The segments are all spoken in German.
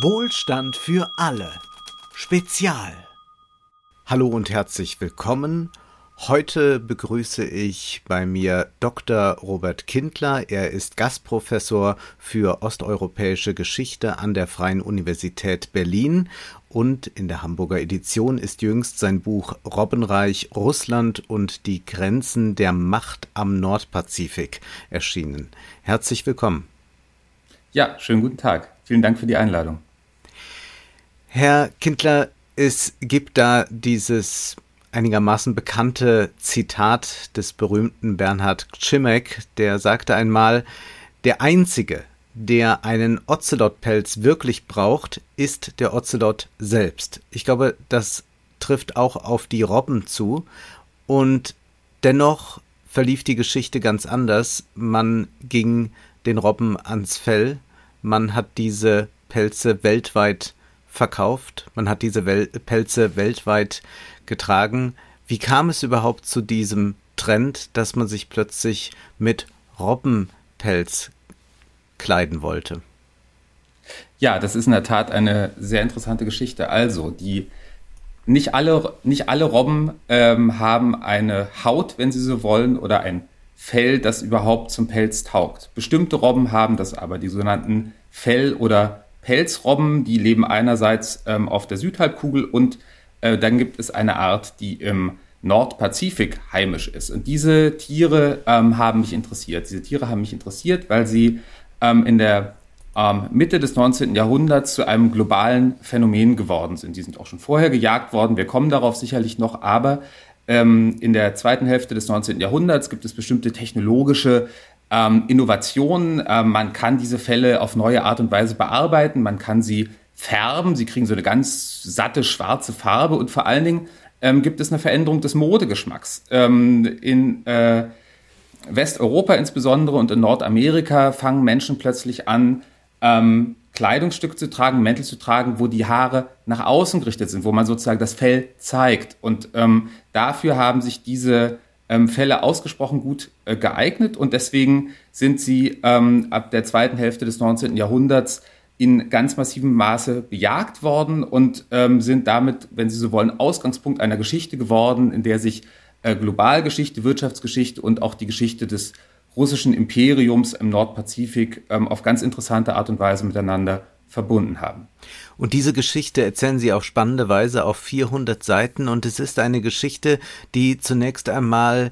Wohlstand für alle. Spezial. Hallo und herzlich willkommen. Heute begrüße ich bei mir Dr. Robert Kindler. Er ist Gastprofessor für osteuropäische Geschichte an der Freien Universität Berlin und in der Hamburger Edition ist jüngst sein Buch Robbenreich Russland und die Grenzen der Macht am Nordpazifik erschienen. Herzlich willkommen. Ja, schönen guten Tag. Vielen Dank für die Einladung. Herr Kindler, es gibt da dieses einigermaßen bekannte Zitat des berühmten Bernhard Cimek, der sagte einmal, der Einzige, der einen Ozelotpelz wirklich braucht, ist der Ozelot selbst. Ich glaube, das trifft auch auf die Robben zu. Und dennoch verlief die Geschichte ganz anders. Man ging den Robben ans Fell. Man hat diese Pelze weltweit verkauft. Man hat diese Wel Pelze weltweit getragen. Wie kam es überhaupt zu diesem Trend, dass man sich plötzlich mit Robbenpelz kleiden wollte? Ja, das ist in der Tat eine sehr interessante Geschichte. Also, die nicht alle, nicht alle Robben ähm, haben eine Haut, wenn sie so wollen, oder ein Fell, das überhaupt zum Pelz taugt. Bestimmte Robben haben das aber, die sogenannten Fell- oder Pelzrobben, die leben einerseits ähm, auf der Südhalbkugel und äh, dann gibt es eine Art, die im Nordpazifik heimisch ist. Und diese Tiere ähm, haben mich interessiert. Diese Tiere haben mich interessiert, weil sie ähm, in der ähm, Mitte des 19. Jahrhunderts zu einem globalen Phänomen geworden sind. Die sind auch schon vorher gejagt worden. Wir kommen darauf sicherlich noch, aber ähm, in der zweiten Hälfte des 19. Jahrhunderts gibt es bestimmte technologische ähm, Innovationen. Ähm, man kann diese Fälle auf neue Art und Weise bearbeiten. Man kann sie färben. Sie kriegen so eine ganz satte schwarze Farbe und vor allen Dingen ähm, gibt es eine Veränderung des Modegeschmacks. Ähm, in äh, Westeuropa insbesondere und in Nordamerika fangen Menschen plötzlich an, ähm, Kleidungsstücke zu tragen, Mäntel zu tragen, wo die Haare nach außen gerichtet sind, wo man sozusagen das Fell zeigt. Und ähm, dafür haben sich diese ähm, Fälle ausgesprochen gut äh, geeignet und deswegen sind sie ähm, ab der zweiten Hälfte des 19. Jahrhunderts in ganz massivem Maße bejagt worden und ähm, sind damit, wenn Sie so wollen, Ausgangspunkt einer Geschichte geworden, in der sich äh, Globalgeschichte, Wirtschaftsgeschichte und auch die Geschichte des russischen Imperiums im Nordpazifik ähm, auf ganz interessante Art und Weise miteinander verbunden haben. Und diese Geschichte erzählen Sie auf spannende Weise auf 400 Seiten und es ist eine Geschichte, die zunächst einmal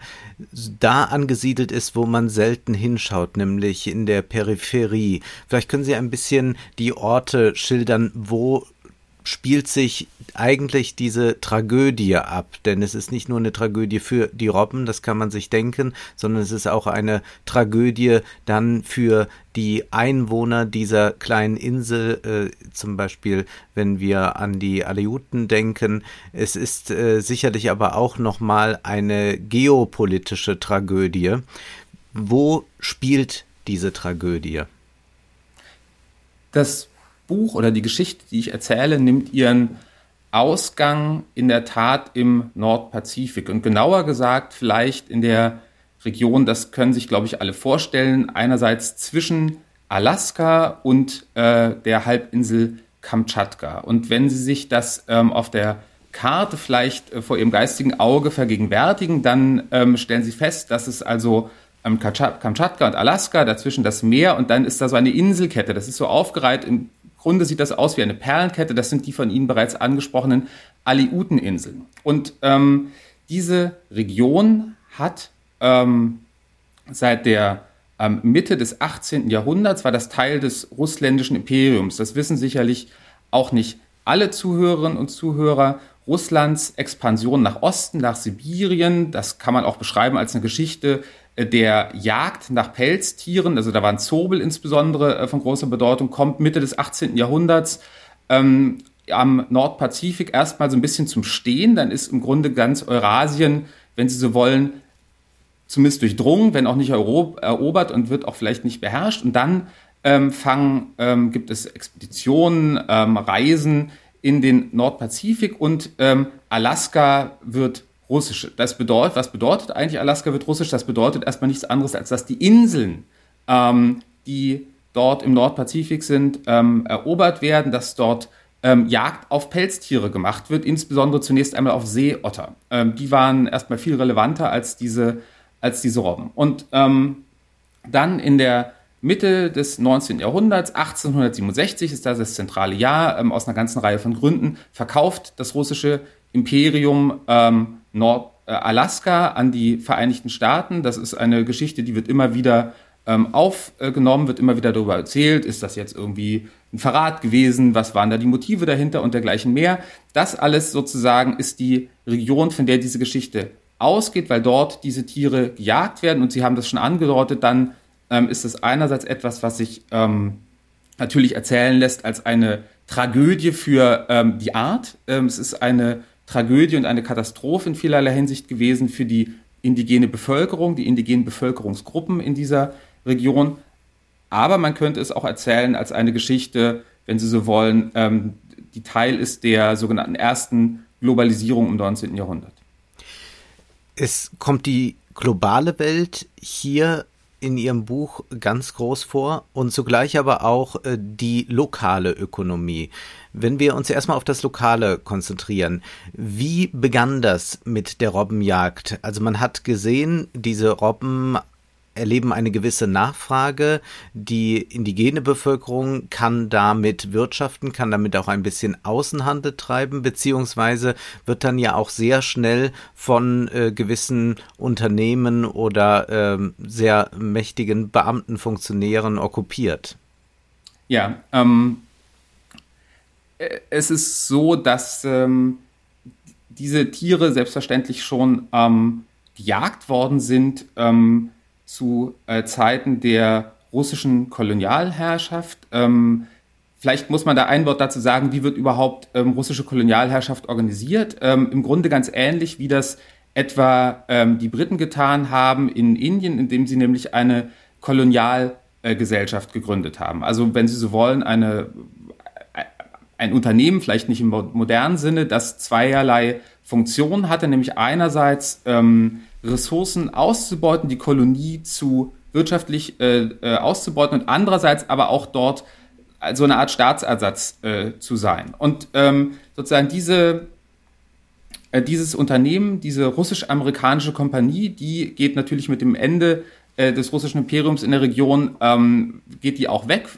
da angesiedelt ist, wo man selten hinschaut, nämlich in der Peripherie. Vielleicht können Sie ein bisschen die Orte schildern, wo spielt sich eigentlich diese Tragödie ab. Denn es ist nicht nur eine Tragödie für die Robben, das kann man sich denken, sondern es ist auch eine Tragödie dann für die Einwohner dieser kleinen Insel, äh, zum Beispiel, wenn wir an die Aleuten denken. Es ist äh, sicherlich aber auch nochmal eine geopolitische Tragödie. Wo spielt diese Tragödie? Das Buch oder die Geschichte, die ich erzähle, nimmt ihren Ausgang in der Tat im Nordpazifik und genauer gesagt vielleicht in der Region, das können sich, glaube ich, alle vorstellen, einerseits zwischen Alaska und äh, der Halbinsel Kamtschatka. Und wenn Sie sich das ähm, auf der Karte vielleicht äh, vor Ihrem geistigen Auge vergegenwärtigen, dann ähm, stellen Sie fest, dass es also ähm, Kamtschatka und Alaska, dazwischen das Meer und dann ist da so eine Inselkette. Das ist so aufgereiht im Grunde sieht das aus wie eine Perlenkette. Das sind die von Ihnen bereits angesprochenen Aleuten-Inseln. Und ähm, diese Region hat ähm, seit der ähm, Mitte des 18. Jahrhunderts war das Teil des russländischen Imperiums. Das wissen sicherlich auch nicht alle Zuhörerinnen und Zuhörer. Russlands Expansion nach Osten, nach Sibirien, das kann man auch beschreiben als eine Geschichte der Jagd nach Pelztieren, also da waren Zobel insbesondere äh, von großer Bedeutung, kommt Mitte des 18. Jahrhunderts ähm, am Nordpazifik erstmal so ein bisschen zum Stehen. Dann ist im Grunde ganz Eurasien, wenn Sie so wollen, zumindest durchdrungen, wenn auch nicht erobert und wird auch vielleicht nicht beherrscht. Und dann ähm, fangen, ähm, gibt es Expeditionen, ähm, Reisen in den Nordpazifik und ähm, Alaska wird russisch. Das bedeutet, was bedeutet eigentlich Alaska wird russisch? Das bedeutet erstmal nichts anderes, als dass die Inseln, ähm, die dort im Nordpazifik sind, ähm, erobert werden, dass dort ähm, Jagd auf Pelztiere gemacht wird, insbesondere zunächst einmal auf Seeotter. Ähm, die waren erstmal viel relevanter als diese, als diese Robben. Und ähm, dann in der Mitte des 19. Jahrhunderts, 1867 ist das das zentrale Jahr, ähm, aus einer ganzen Reihe von Gründen, verkauft das russische Imperium ähm, Nord äh, Alaska an die Vereinigten Staaten. Das ist eine Geschichte, die wird immer wieder ähm, aufgenommen, wird immer wieder darüber erzählt. Ist das jetzt irgendwie ein Verrat gewesen? Was waren da die Motive dahinter und dergleichen mehr? Das alles sozusagen ist die Region, von der diese Geschichte ausgeht, weil dort diese Tiere gejagt werden und Sie haben das schon angedeutet, dann ähm, ist es einerseits etwas, was sich ähm, natürlich erzählen lässt als eine Tragödie für ähm, die Art. Ähm, es ist eine Tragödie und eine Katastrophe in vielerlei Hinsicht gewesen für die indigene Bevölkerung, die indigenen Bevölkerungsgruppen in dieser Region. Aber man könnte es auch erzählen als eine Geschichte, wenn Sie so wollen, ähm, die Teil ist der sogenannten ersten Globalisierung im 19. Jahrhundert. Es kommt die globale Welt hier in Ihrem Buch ganz groß vor und zugleich aber auch äh, die lokale Ökonomie. Wenn wir uns erstmal auf das Lokale konzentrieren, wie begann das mit der Robbenjagd? Also man hat gesehen, diese Robben erleben eine gewisse Nachfrage. Die indigene Bevölkerung kann damit wirtschaften, kann damit auch ein bisschen Außenhandel treiben, beziehungsweise wird dann ja auch sehr schnell von äh, gewissen Unternehmen oder äh, sehr mächtigen Beamtenfunktionären okkupiert. Ja, ähm, äh, es ist so, dass ähm, diese Tiere selbstverständlich schon ähm, gejagt worden sind. Ähm, zu äh, Zeiten der russischen Kolonialherrschaft. Ähm, vielleicht muss man da ein Wort dazu sagen, wie wird überhaupt ähm, russische Kolonialherrschaft organisiert? Ähm, Im Grunde ganz ähnlich, wie das etwa ähm, die Briten getan haben in Indien, indem sie nämlich eine Kolonialgesellschaft äh, gegründet haben. Also wenn Sie so wollen, eine, äh, ein Unternehmen, vielleicht nicht im modernen Sinne, das zweierlei Funktionen hatte, nämlich einerseits ähm, Ressourcen auszubeuten, die Kolonie zu wirtschaftlich äh, äh, auszubeuten und andererseits aber auch dort so eine Art Staatsersatz äh, zu sein. Und ähm, sozusagen diese, äh, dieses Unternehmen, diese russisch-amerikanische Kompanie, die geht natürlich mit dem Ende äh, des russischen Imperiums in der Region, ähm, geht die auch weg,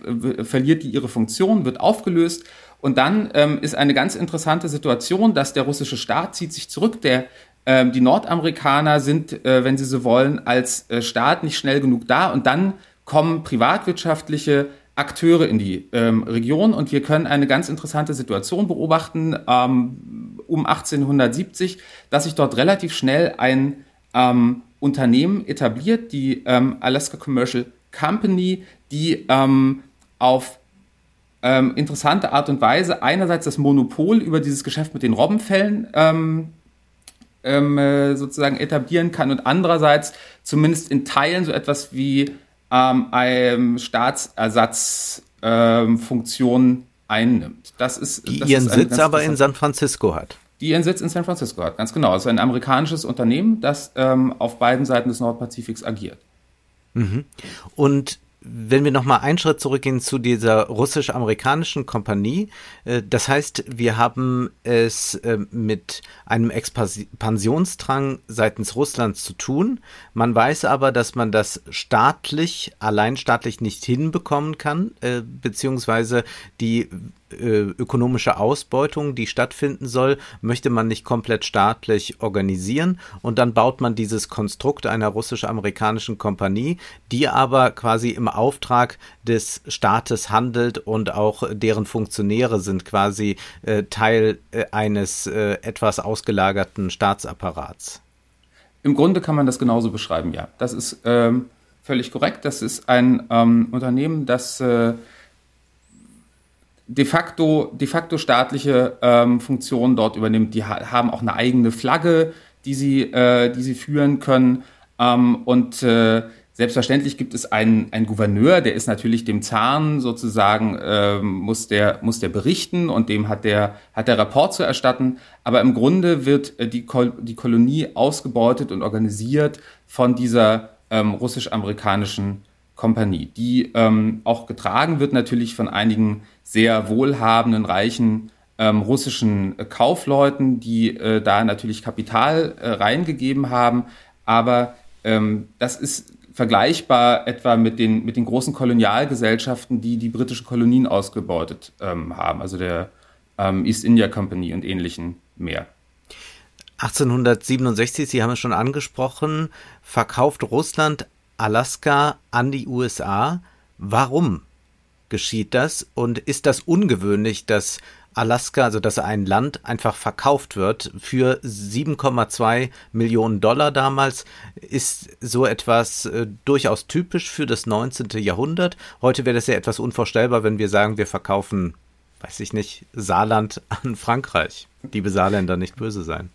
verliert die ihre Funktion, wird aufgelöst. Und dann ähm, ist eine ganz interessante Situation, dass der russische Staat zieht sich zurück, der die Nordamerikaner sind, äh, wenn sie so wollen, als äh, Staat nicht schnell genug da und dann kommen privatwirtschaftliche Akteure in die ähm, Region und wir können eine ganz interessante Situation beobachten ähm, um 1870, dass sich dort relativ schnell ein ähm, Unternehmen etabliert, die ähm, Alaska Commercial Company, die ähm, auf ähm, interessante Art und Weise einerseits das Monopol über dieses Geschäft mit den Robbenfällen ähm, ähm, äh, sozusagen etablieren kann und andererseits zumindest in Teilen so etwas wie ähm, eine Staatsersatzfunktion ähm, einnimmt. Das ist, die das ihren ist Sitz aber in San Francisco hat. Die ihren Sitz in San Francisco hat, ganz genau. Es ist ein amerikanisches Unternehmen, das ähm, auf beiden Seiten des Nordpazifiks agiert. Mhm. Und wenn wir nochmal einen Schritt zurückgehen zu dieser russisch-amerikanischen Kompanie, äh, das heißt, wir haben es äh, mit einem Expansionsdrang seitens Russlands zu tun. Man weiß aber, dass man das staatlich, allein staatlich nicht hinbekommen kann, äh, beziehungsweise die ökonomische Ausbeutung, die stattfinden soll, möchte man nicht komplett staatlich organisieren und dann baut man dieses Konstrukt einer russisch-amerikanischen Kompanie, die aber quasi im Auftrag des Staates handelt und auch deren Funktionäre sind quasi äh, Teil äh, eines äh, etwas ausgelagerten Staatsapparats. Im Grunde kann man das genauso beschreiben, ja. Das ist ähm, völlig korrekt. Das ist ein ähm, Unternehmen, das äh, de facto, de facto staatliche ähm, Funktionen dort übernimmt. Die ha haben auch eine eigene Flagge, die sie, äh, die sie führen können. Ähm, und äh, selbstverständlich gibt es einen, einen Gouverneur, der ist natürlich dem Zahn sozusagen, äh, muss, der, muss der berichten und dem hat der, hat der Rapport zu erstatten. Aber im Grunde wird äh, die, Kol die Kolonie ausgebeutet und organisiert von dieser ähm, russisch-amerikanischen Kompanie, die ähm, auch getragen wird natürlich von einigen sehr wohlhabenden, reichen ähm, russischen Kaufleuten, die äh, da natürlich Kapital äh, reingegeben haben. Aber ähm, das ist vergleichbar etwa mit den, mit den großen Kolonialgesellschaften, die die britischen Kolonien ausgebeutet ähm, haben, also der ähm, East India Company und ähnlichen mehr. 1867, Sie haben es schon angesprochen, verkauft Russland Alaska an die USA. Warum geschieht das? Und ist das ungewöhnlich, dass Alaska, also dass ein Land einfach verkauft wird für 7,2 Millionen Dollar damals, ist so etwas äh, durchaus typisch für das 19. Jahrhundert. Heute wäre das ja etwas unvorstellbar, wenn wir sagen, wir verkaufen, weiß ich nicht, Saarland an Frankreich. Liebe Saarländer, nicht böse sein.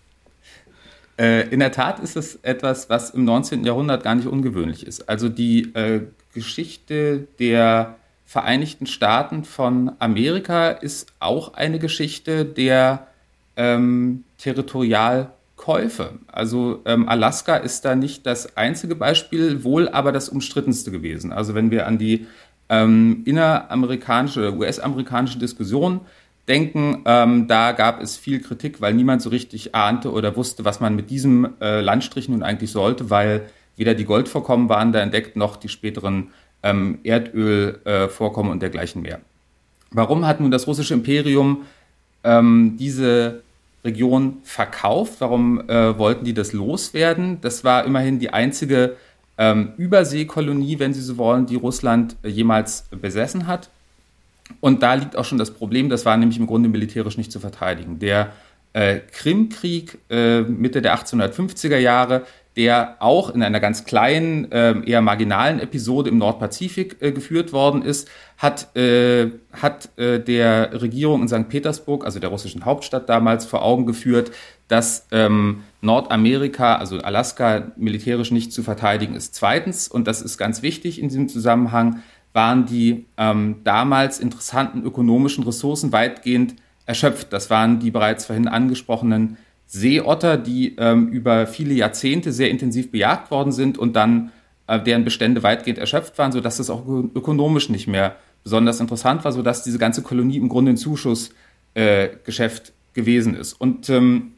Äh, in der Tat ist es etwas, was im 19. Jahrhundert gar nicht ungewöhnlich ist. Also die äh, Geschichte der Vereinigten Staaten von Amerika ist auch eine Geschichte der ähm, Territorialkäufe. Also ähm, Alaska ist da nicht das einzige Beispiel, wohl aber das umstrittenste gewesen. Also wenn wir an die ähm, inneramerikanische, US-amerikanische Diskussion denken, ähm, da gab es viel Kritik, weil niemand so richtig ahnte oder wusste, was man mit diesem äh, Landstrich nun eigentlich sollte, weil weder die Goldvorkommen waren da entdeckt, noch die späteren ähm, Erdölvorkommen äh, und dergleichen mehr. Warum hat nun das russische Imperium ähm, diese Region verkauft? Warum äh, wollten die das loswerden? Das war immerhin die einzige ähm, Überseekolonie, wenn Sie so wollen, die Russland äh, jemals besessen hat. Und da liegt auch schon das Problem, das war nämlich im Grunde militärisch nicht zu verteidigen. Der äh, Krimkrieg äh, Mitte der 1850er Jahre der auch in einer ganz kleinen, äh, eher marginalen Episode im Nordpazifik äh, geführt worden ist, hat, äh, hat äh, der Regierung in St. Petersburg, also der russischen Hauptstadt damals, vor Augen geführt, dass ähm, Nordamerika, also Alaska, militärisch nicht zu verteidigen ist. Zweitens, und das ist ganz wichtig in diesem Zusammenhang, waren die ähm, damals interessanten ökonomischen Ressourcen weitgehend erschöpft. Das waren die bereits vorhin angesprochenen Seeotter, die ähm, über viele Jahrzehnte sehr intensiv bejagt worden sind und dann äh, deren Bestände weitgehend erschöpft waren, sodass das auch ökonomisch nicht mehr besonders interessant war, sodass diese ganze Kolonie im Grunde ein Zuschussgeschäft äh, gewesen ist. Und ähm,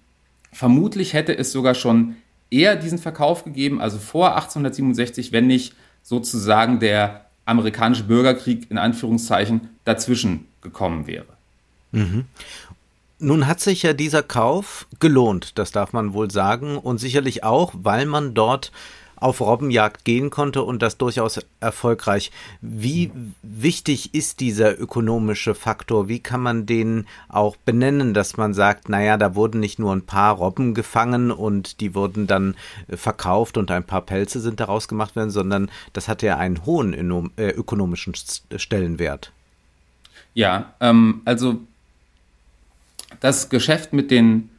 vermutlich hätte es sogar schon eher diesen Verkauf gegeben, also vor 1867, wenn nicht sozusagen der amerikanische Bürgerkrieg in Anführungszeichen dazwischen gekommen wäre. Mhm. Nun hat sich ja dieser Kauf gelohnt, das darf man wohl sagen, und sicherlich auch, weil man dort auf Robbenjagd gehen konnte und das durchaus erfolgreich. Wie wichtig ist dieser ökonomische Faktor? Wie kann man den auch benennen, dass man sagt, naja, da wurden nicht nur ein paar Robben gefangen und die wurden dann verkauft und ein paar Pelze sind daraus gemacht werden, sondern das hat ja einen hohen äh, ökonomischen Stellenwert. Ja, ähm, also das Geschäft mit den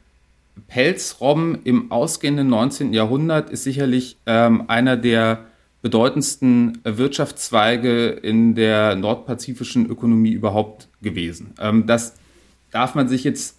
Pelzrobben im ausgehenden 19. Jahrhundert ist sicherlich ähm, einer der bedeutendsten Wirtschaftszweige in der nordpazifischen Ökonomie überhaupt gewesen. Ähm, das darf man sich jetzt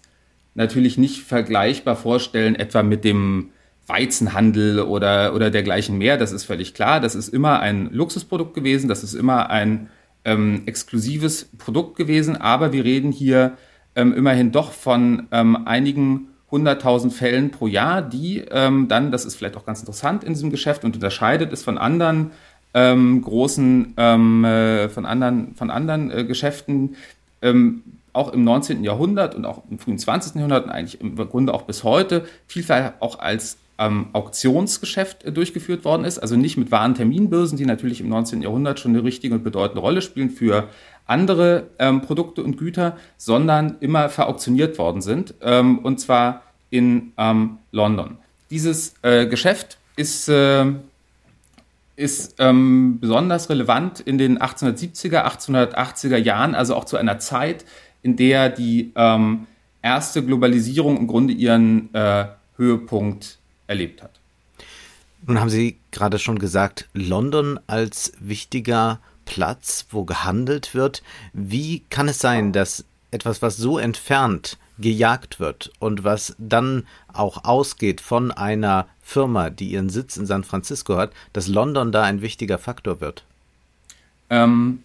natürlich nicht vergleichbar vorstellen, etwa mit dem Weizenhandel oder, oder dergleichen mehr. Das ist völlig klar. Das ist immer ein Luxusprodukt gewesen. Das ist immer ein ähm, exklusives Produkt gewesen. Aber wir reden hier ähm, immerhin doch von ähm, einigen hunderttausend Fällen pro Jahr, die ähm, dann, das ist vielleicht auch ganz interessant in diesem Geschäft und unterscheidet es von anderen ähm, großen, ähm, äh, von anderen, von anderen äh, Geschäften, ähm, auch im 19. Jahrhundert und auch im frühen 20. Jahrhundert und eigentlich im Grunde auch bis heute vielfach auch als ähm, Auktionsgeschäft äh, durchgeführt worden ist. Also nicht mit wahren Terminbörsen, die natürlich im 19. Jahrhundert schon eine richtige und bedeutende Rolle spielen für andere ähm, Produkte und Güter, sondern immer verauktioniert worden sind, ähm, und zwar in ähm, London. Dieses äh, Geschäft ist, äh, ist ähm, besonders relevant in den 1870er, 1880er Jahren, also auch zu einer Zeit, in der die ähm, erste Globalisierung im Grunde ihren äh, Höhepunkt erlebt hat. Nun haben Sie gerade schon gesagt, London als wichtiger Platz, wo gehandelt wird. Wie kann es sein, dass etwas, was so entfernt gejagt wird und was dann auch ausgeht von einer Firma, die ihren Sitz in San Francisco hat, dass London da ein wichtiger Faktor wird? Ähm,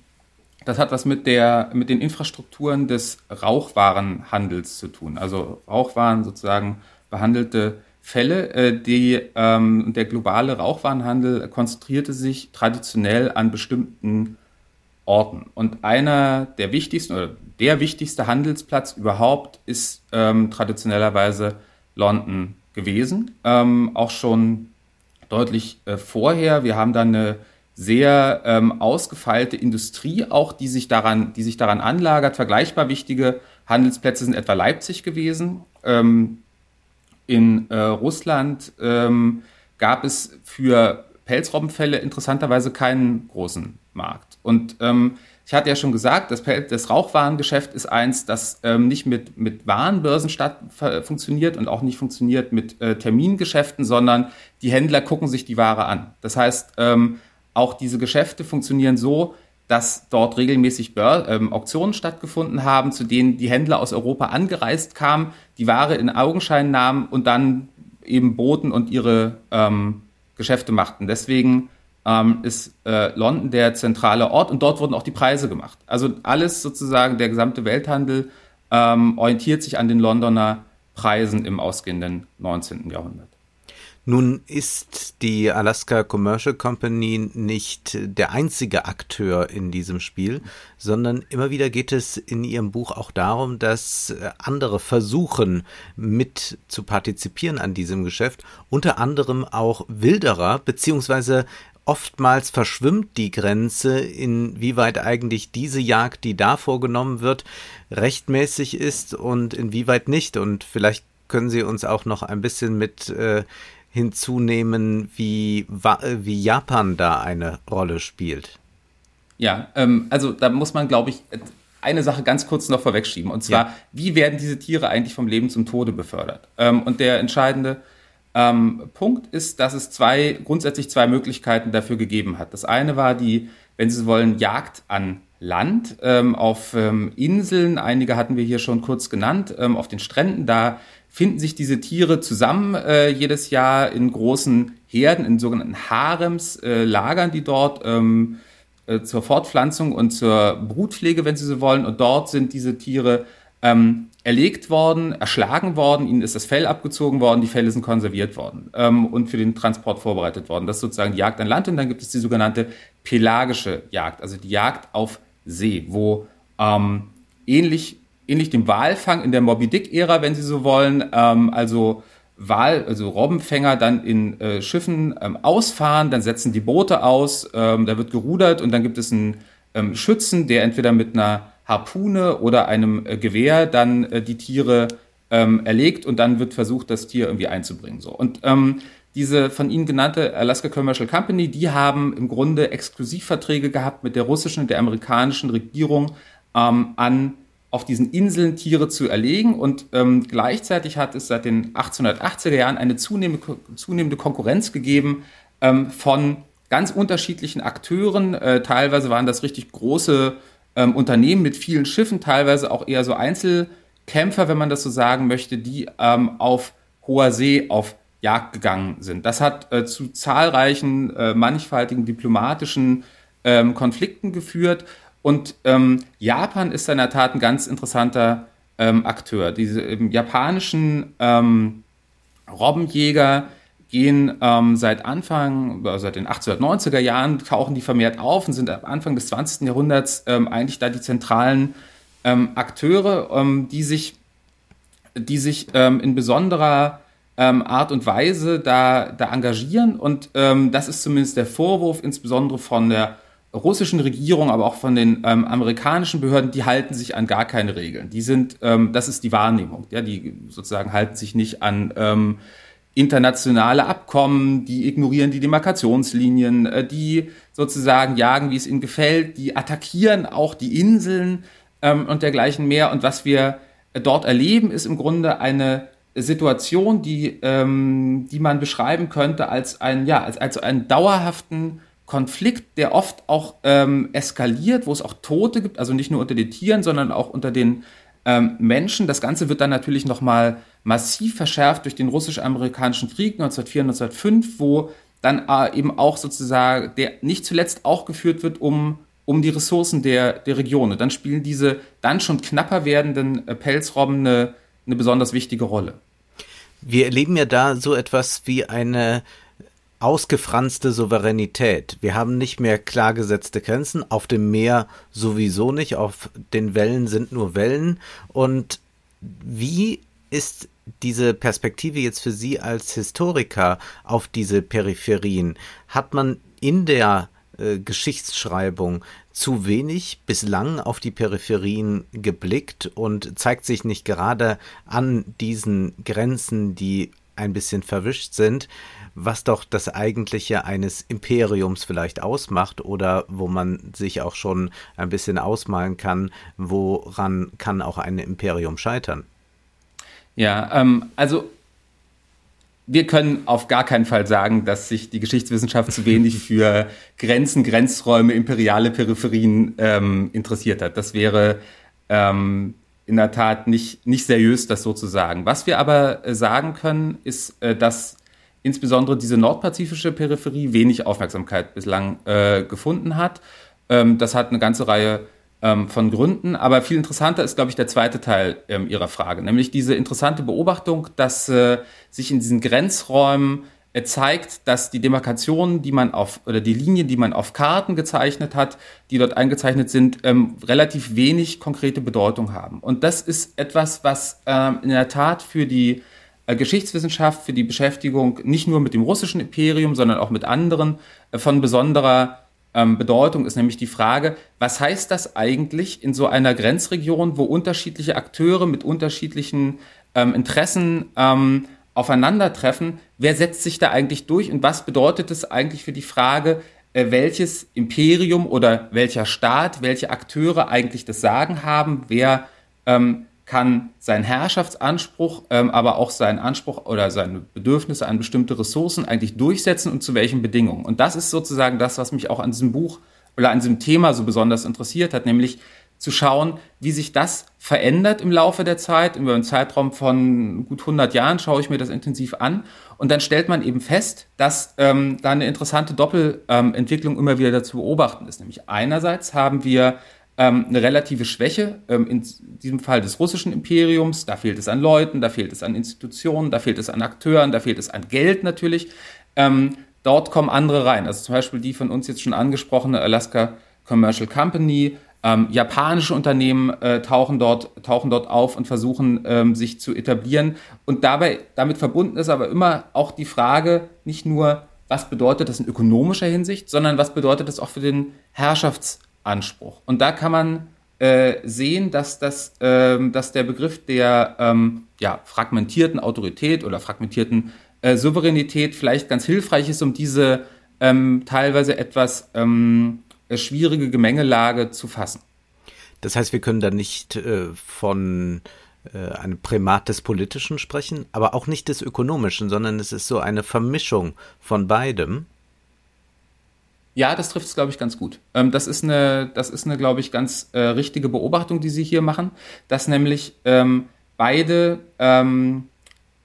das hat was mit, der, mit den Infrastrukturen des Rauchwarenhandels zu tun. Also Rauchwaren sozusagen behandelte Fälle. Äh, die, ähm, der globale Rauchwarenhandel konzentrierte sich traditionell an bestimmten Orten. Und einer der wichtigsten oder der wichtigste Handelsplatz überhaupt ist ähm, traditionellerweise London gewesen. Ähm, auch schon deutlich äh, vorher. Wir haben dann eine sehr ähm, ausgefeilte Industrie, auch die sich daran, die sich daran anlagert. Vergleichbar wichtige Handelsplätze sind etwa Leipzig gewesen. Ähm, in äh, Russland ähm, gab es für Pelzrobbenfälle interessanterweise keinen großen Markt. Und ähm, ich hatte ja schon gesagt, das, das Rauchwarengeschäft ist eins, das ähm, nicht mit, mit Warenbörsen statt funktioniert und auch nicht funktioniert mit äh, Termingeschäften, sondern die Händler gucken sich die Ware an. Das heißt, ähm, auch diese Geschäfte funktionieren so, dass dort regelmäßig Bör ähm, Auktionen stattgefunden haben, zu denen die Händler aus Europa angereist kamen, die Ware in Augenschein nahmen und dann eben boten und ihre ähm, Geschäfte machten. Deswegen ähm, ist äh, London der zentrale Ort und dort wurden auch die Preise gemacht. Also alles sozusagen, der gesamte Welthandel ähm, orientiert sich an den Londoner Preisen im ausgehenden 19. Jahrhundert. Nun ist die Alaska Commercial Company nicht der einzige Akteur in diesem Spiel, sondern immer wieder geht es in ihrem Buch auch darum, dass andere versuchen mit zu partizipieren an diesem Geschäft, unter anderem auch Wilderer, beziehungsweise oftmals verschwimmt die Grenze, inwieweit eigentlich diese Jagd, die da vorgenommen wird, rechtmäßig ist und inwieweit nicht. Und vielleicht können Sie uns auch noch ein bisschen mit äh, hinzunehmen, wie, wie Japan da eine Rolle spielt. Ja, ähm, also da muss man, glaube ich, eine Sache ganz kurz noch vorwegschieben. Und zwar, ja. wie werden diese Tiere eigentlich vom Leben zum Tode befördert? Ähm, und der entscheidende ähm, Punkt ist, dass es zwei, grundsätzlich zwei Möglichkeiten dafür gegeben hat. Das eine war die, wenn Sie wollen, Jagd an Land ähm, auf ähm, Inseln. Einige hatten wir hier schon kurz genannt, ähm, auf den Stränden. Da finden sich diese Tiere zusammen äh, jedes Jahr in großen Herden, in sogenannten Harems, äh, lagern die dort ähm, äh, zur Fortpflanzung und zur Brutpflege, wenn Sie so wollen. Und dort sind diese Tiere ähm, erlegt worden, erschlagen worden, ihnen ist das Fell abgezogen worden, die Felle sind konserviert worden ähm, und für den Transport vorbereitet worden. Das ist sozusagen die Jagd an Land und dann gibt es die sogenannte pelagische Jagd, also die Jagd auf See, wo ähm, ähnlich ähnlich dem Walfang in der Moby Dick-Ära, wenn Sie so wollen, ähm, also Wal, also Robbenfänger dann in äh, Schiffen ähm, ausfahren, dann setzen die Boote aus, ähm, da wird gerudert und dann gibt es einen ähm, Schützen, der entweder mit einer Harpune oder einem äh, Gewehr dann äh, die Tiere ähm, erlegt und dann wird versucht, das Tier irgendwie einzubringen. So. Und ähm, diese von Ihnen genannte Alaska Commercial Company, die haben im Grunde Exklusivverträge gehabt mit der russischen und der amerikanischen Regierung ähm, an auf diesen Inseln Tiere zu erlegen und ähm, gleichzeitig hat es seit den 1880er Jahren eine zunehmende, zunehmende Konkurrenz gegeben ähm, von ganz unterschiedlichen Akteuren. Äh, teilweise waren das richtig große ähm, Unternehmen mit vielen Schiffen, teilweise auch eher so Einzelkämpfer, wenn man das so sagen möchte, die ähm, auf hoher See auf Jagd gegangen sind. Das hat äh, zu zahlreichen, äh, mannigfaltigen diplomatischen ähm, Konflikten geführt und ähm, Japan ist in der Tat ein ganz interessanter ähm, Akteur. Diese ähm, japanischen ähm, Robbenjäger gehen ähm, seit Anfang, äh, seit den 1890er Jahren, tauchen die vermehrt auf und sind ab Anfang des 20. Jahrhunderts ähm, eigentlich da die zentralen Akteure, die sich, die sich in besonderer Art und Weise da, da engagieren. Und das ist zumindest der Vorwurf, insbesondere von der russischen Regierung, aber auch von den ähm, amerikanischen Behörden, die halten sich an gar keine Regeln. Die sind, ähm, das ist die Wahrnehmung, ja, die sozusagen halten sich nicht an ähm, internationale Abkommen, die ignorieren die Demarkationslinien, äh, die sozusagen jagen, wie es ihnen gefällt, die attackieren auch die Inseln ähm, und dergleichen mehr. Und was wir dort erleben, ist im Grunde eine Situation, die, ähm, die man beschreiben könnte als ein, ja, als, als einen dauerhaften Konflikt, der oft auch ähm, eskaliert, wo es auch Tote gibt, also nicht nur unter den Tieren, sondern auch unter den ähm, Menschen. Das Ganze wird dann natürlich nochmal massiv verschärft durch den russisch-amerikanischen Krieg 1904, 1905, wo dann äh, eben auch sozusagen, der nicht zuletzt auch geführt wird, um um die Ressourcen der, der Region. Und dann spielen diese dann schon knapper werdenden äh, Pelzrobben eine, eine besonders wichtige Rolle. Wir erleben ja da so etwas wie eine ausgefranste Souveränität. Wir haben nicht mehr klar gesetzte Grenzen, auf dem Meer sowieso nicht, auf den Wellen sind nur Wellen. Und wie ist diese Perspektive jetzt für Sie als Historiker auf diese Peripherien? Hat man in der äh, Geschichtsschreibung zu wenig bislang auf die Peripherien geblickt und zeigt sich nicht gerade an diesen Grenzen, die ein bisschen verwischt sind, was doch das eigentliche eines Imperiums vielleicht ausmacht oder wo man sich auch schon ein bisschen ausmalen kann, woran kann auch ein Imperium scheitern. Ja, ähm, also wir können auf gar keinen Fall sagen, dass sich die Geschichtswissenschaft zu wenig für Grenzen, Grenzräume, imperiale Peripherien ähm, interessiert hat. Das wäre ähm, in der Tat nicht, nicht seriös, das so zu sagen. Was wir aber äh, sagen können, ist, äh, dass insbesondere diese nordpazifische Peripherie wenig Aufmerksamkeit bislang äh, gefunden hat. Ähm, das hat eine ganze Reihe ähm, von Gründen. Aber viel interessanter ist, glaube ich, der zweite Teil ähm, Ihrer Frage, nämlich diese interessante Beobachtung, dass äh, sich in diesen Grenzräumen äh, zeigt, dass die Demarkationen, die man auf oder die Linien, die man auf Karten gezeichnet hat, die dort eingezeichnet sind, ähm, relativ wenig konkrete Bedeutung haben. Und das ist etwas, was ähm, in der Tat für die Geschichtswissenschaft, für die Beschäftigung nicht nur mit dem russischen Imperium, sondern auch mit anderen äh, von besonderer ähm, Bedeutung ist nämlich die Frage, was heißt das eigentlich in so einer Grenzregion, wo unterschiedliche Akteure mit unterschiedlichen ähm, Interessen ähm, aufeinandertreffen? Wer setzt sich da eigentlich durch und was bedeutet es eigentlich für die Frage, äh, welches Imperium oder welcher Staat, welche Akteure eigentlich das Sagen haben, wer ähm, kann seinen Herrschaftsanspruch, ähm, aber auch seinen Anspruch oder seine Bedürfnisse an bestimmte Ressourcen eigentlich durchsetzen und zu welchen Bedingungen. Und das ist sozusagen das, was mich auch an diesem Buch oder an diesem Thema so besonders interessiert hat, nämlich zu schauen, wie sich das verändert im Laufe der Zeit. Über einen Zeitraum von gut 100 Jahren schaue ich mir das intensiv an. Und dann stellt man eben fest, dass ähm, da eine interessante Doppelentwicklung ähm, immer wieder dazu beobachten ist. Nämlich einerseits haben wir ähm, eine relative Schwäche, ähm, in diesem Fall des russischen Imperiums. Da fehlt es an Leuten, da fehlt es an Institutionen, da fehlt es an Akteuren, da fehlt es an Geld natürlich. Ähm, dort kommen andere rein. Also zum Beispiel die von uns jetzt schon angesprochene Alaska Commercial Company. Ähm, japanische Unternehmen äh, tauchen, dort, tauchen dort auf und versuchen, ähm, sich zu etablieren. Und dabei, damit verbunden ist aber immer auch die Frage, nicht nur, was bedeutet das in ökonomischer Hinsicht, sondern was bedeutet das auch für den Herrschafts- Anspruch. Und da kann man äh, sehen, dass, das, ähm, dass der Begriff der ähm, ja, fragmentierten Autorität oder fragmentierten äh, Souveränität vielleicht ganz hilfreich ist, um diese ähm, teilweise etwas ähm, schwierige Gemengelage zu fassen. Das heißt, wir können da nicht äh, von äh, einem Primat des Politischen sprechen, aber auch nicht des Ökonomischen, sondern es ist so eine Vermischung von beidem. Ja, das trifft es, glaube ich, ganz gut. Ähm, das ist eine, das ist eine, glaube ich, ganz äh, richtige Beobachtung, die Sie hier machen, dass nämlich ähm, beide ähm,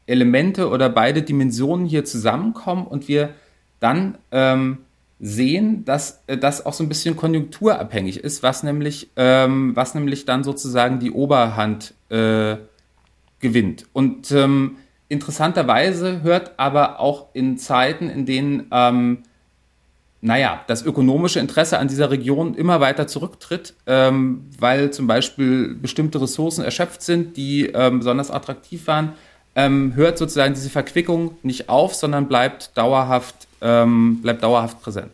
Elemente oder beide Dimensionen hier zusammenkommen und wir dann ähm, sehen, dass äh, das auch so ein bisschen konjunkturabhängig ist, was nämlich, ähm, was nämlich dann sozusagen die Oberhand äh, gewinnt. Und ähm, interessanterweise hört aber auch in Zeiten, in denen naja, das ökonomische Interesse an dieser Region immer weiter zurücktritt, ähm, weil zum Beispiel bestimmte Ressourcen erschöpft sind, die ähm, besonders attraktiv waren, ähm, hört sozusagen diese Verquickung nicht auf, sondern bleibt dauerhaft, ähm, bleibt dauerhaft präsent.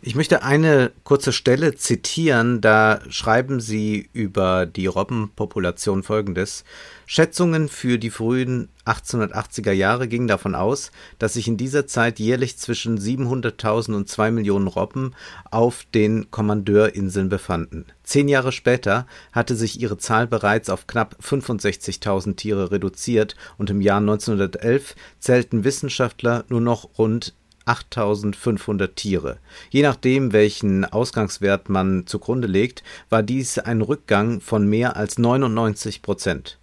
Ich möchte eine kurze Stelle zitieren, da schreiben Sie über die Robbenpopulation folgendes. Schätzungen für die frühen 1880er Jahre gingen davon aus, dass sich in dieser Zeit jährlich zwischen 700.000 und 2 Millionen Robben auf den Kommandeurinsel befanden. Zehn Jahre später hatte sich ihre Zahl bereits auf knapp 65.000 Tiere reduziert und im Jahr 1911 zählten Wissenschaftler nur noch rund 8500 Tiere. Je nachdem, welchen Ausgangswert man zugrunde legt, war dies ein Rückgang von mehr als 99 Prozent.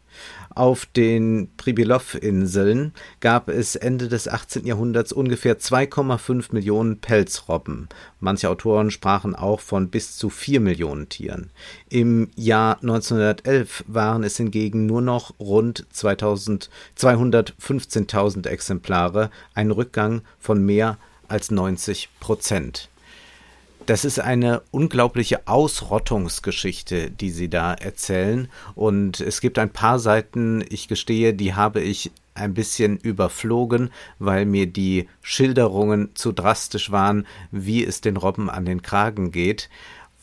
Auf den Pribilow-Inseln gab es Ende des 18. Jahrhunderts ungefähr 2,5 Millionen Pelzrobben. Manche Autoren sprachen auch von bis zu 4 Millionen Tieren. Im Jahr 1911 waren es hingegen nur noch rund 215.000 Exemplare, ein Rückgang von mehr als 90 Prozent. Das ist eine unglaubliche Ausrottungsgeschichte, die Sie da erzählen. Und es gibt ein paar Seiten, ich gestehe, die habe ich ein bisschen überflogen, weil mir die Schilderungen zu drastisch waren, wie es den Robben an den Kragen geht.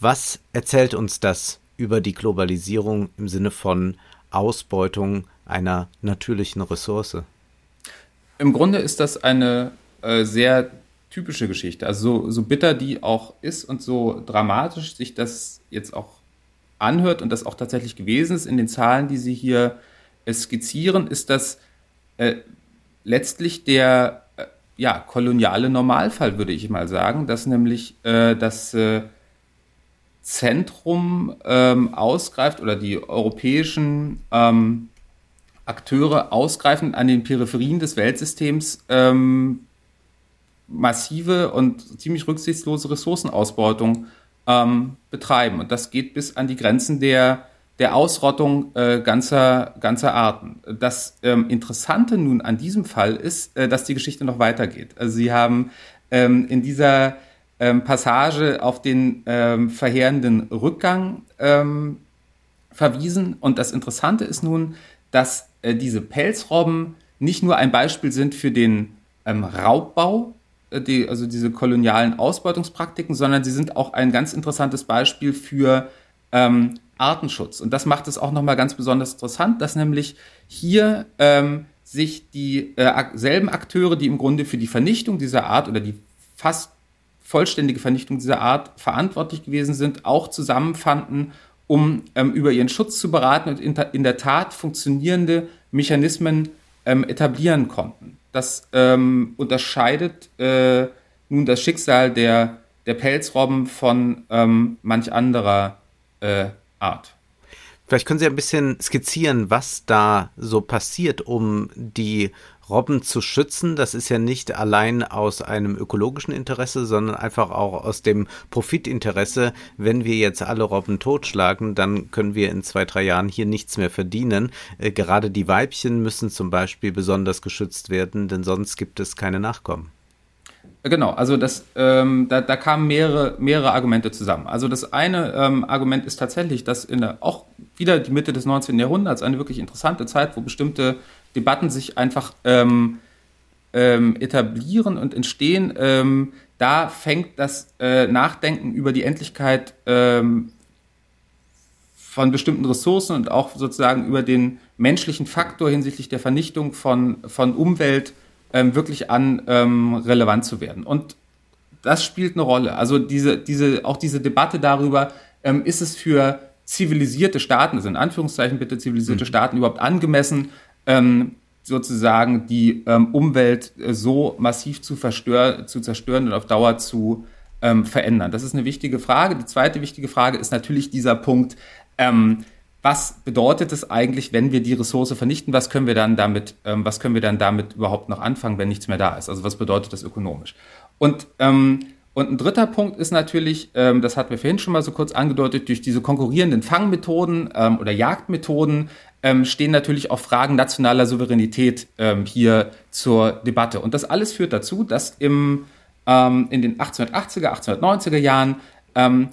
Was erzählt uns das über die Globalisierung im Sinne von Ausbeutung einer natürlichen Ressource? Im Grunde ist das eine äh, sehr typische Geschichte. Also so, so bitter die auch ist und so dramatisch sich das jetzt auch anhört und das auch tatsächlich gewesen ist in den Zahlen, die Sie hier äh, skizzieren, ist das äh, letztlich der äh, ja, koloniale Normalfall, würde ich mal sagen, dass nämlich äh, das äh, Zentrum ähm, ausgreift oder die europäischen ähm, Akteure ausgreifen an den Peripherien des Weltsystems ähm, massive und ziemlich rücksichtslose Ressourcenausbeutung ähm, betreiben. Und das geht bis an die Grenzen der, der Ausrottung äh, ganzer, ganzer Arten. Das ähm, Interessante nun an diesem Fall ist, äh, dass die Geschichte noch weitergeht. Also Sie haben ähm, in dieser ähm, Passage auf den ähm, verheerenden Rückgang ähm, verwiesen. Und das Interessante ist nun, dass äh, diese Pelzrobben nicht nur ein Beispiel sind für den Raubbau die, also diese kolonialen Ausbeutungspraktiken, sondern sie sind auch ein ganz interessantes Beispiel für ähm, Artenschutz. Und das macht es auch nochmal ganz besonders interessant, dass nämlich hier ähm, sich die äh, selben Akteure, die im Grunde für die Vernichtung dieser Art oder die fast vollständige Vernichtung dieser Art verantwortlich gewesen sind, auch zusammenfanden, um ähm, über ihren Schutz zu beraten und in, in der Tat funktionierende Mechanismen ähm, etablieren konnten. Das ähm, unterscheidet äh, nun das Schicksal der, der Pelzrobben von ähm, manch anderer äh, Art. Vielleicht können Sie ein bisschen skizzieren, was da so passiert, um die Robben zu schützen. Das ist ja nicht allein aus einem ökologischen Interesse, sondern einfach auch aus dem Profitinteresse. Wenn wir jetzt alle Robben totschlagen, dann können wir in zwei, drei Jahren hier nichts mehr verdienen. Äh, gerade die Weibchen müssen zum Beispiel besonders geschützt werden, denn sonst gibt es keine Nachkommen. Genau, also das, ähm, da, da kamen mehrere, mehrere Argumente zusammen. Also das eine ähm, Argument ist tatsächlich, dass in der, auch wieder die Mitte des 19. Jahrhunderts, eine wirklich interessante Zeit, wo bestimmte Debatten sich einfach ähm, ähm, etablieren und entstehen, ähm, da fängt das äh, Nachdenken über die Endlichkeit ähm, von bestimmten Ressourcen und auch sozusagen über den menschlichen Faktor hinsichtlich der Vernichtung von, von Umwelt ähm, wirklich an ähm, relevant zu werden. Und das spielt eine Rolle. Also diese, diese, auch diese Debatte darüber, ähm, ist es für zivilisierte Staaten, also in Anführungszeichen bitte zivilisierte mhm. Staaten überhaupt angemessen, ähm, sozusagen die ähm, Umwelt äh, so massiv zu, verstör zu zerstören und auf Dauer zu ähm, verändern? Das ist eine wichtige Frage. Die zweite wichtige Frage ist natürlich dieser Punkt, ähm, was bedeutet es eigentlich, wenn wir die Ressource vernichten? Was können wir dann damit, ähm, was können wir dann damit überhaupt noch anfangen, wenn nichts mehr da ist? Also was bedeutet das ökonomisch? Und ähm, und ein dritter Punkt ist natürlich, ähm, das hatten wir vorhin schon mal so kurz angedeutet, durch diese konkurrierenden Fangmethoden ähm, oder Jagdmethoden ähm, stehen natürlich auch Fragen nationaler Souveränität ähm, hier zur Debatte. Und das alles führt dazu, dass im, ähm, in den 1880er, 1890er Jahren ähm,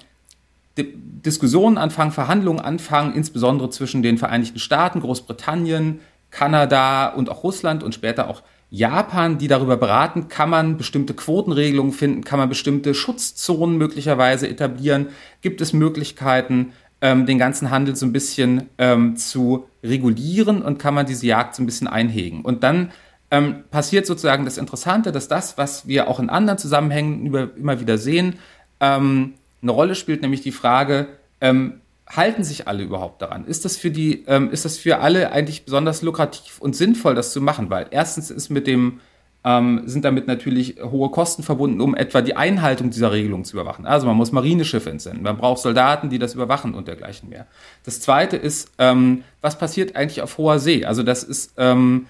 Diskussionen anfangen, Verhandlungen anfangen, insbesondere zwischen den Vereinigten Staaten, Großbritannien, Kanada und auch Russland und später auch Japan, die darüber beraten, kann man bestimmte Quotenregelungen finden, kann man bestimmte Schutzzonen möglicherweise etablieren, gibt es Möglichkeiten, ähm, den ganzen Handel so ein bisschen ähm, zu regulieren und kann man diese Jagd so ein bisschen einhegen. Und dann ähm, passiert sozusagen das Interessante, dass das, was wir auch in anderen Zusammenhängen über, immer wieder sehen, ähm, eine Rolle spielt, nämlich die Frage, ähm, halten sich alle überhaupt daran? Ist das für die, ähm, ist das für alle eigentlich besonders lukrativ und sinnvoll, das zu machen? Weil erstens ist mit dem ähm, sind damit natürlich hohe Kosten verbunden, um etwa die Einhaltung dieser Regelung zu überwachen. Also man muss Marineschiffe entsenden, man braucht Soldaten, die das überwachen und dergleichen mehr. Das Zweite ist, ähm, was passiert eigentlich auf hoher See? Also das ist, ähm,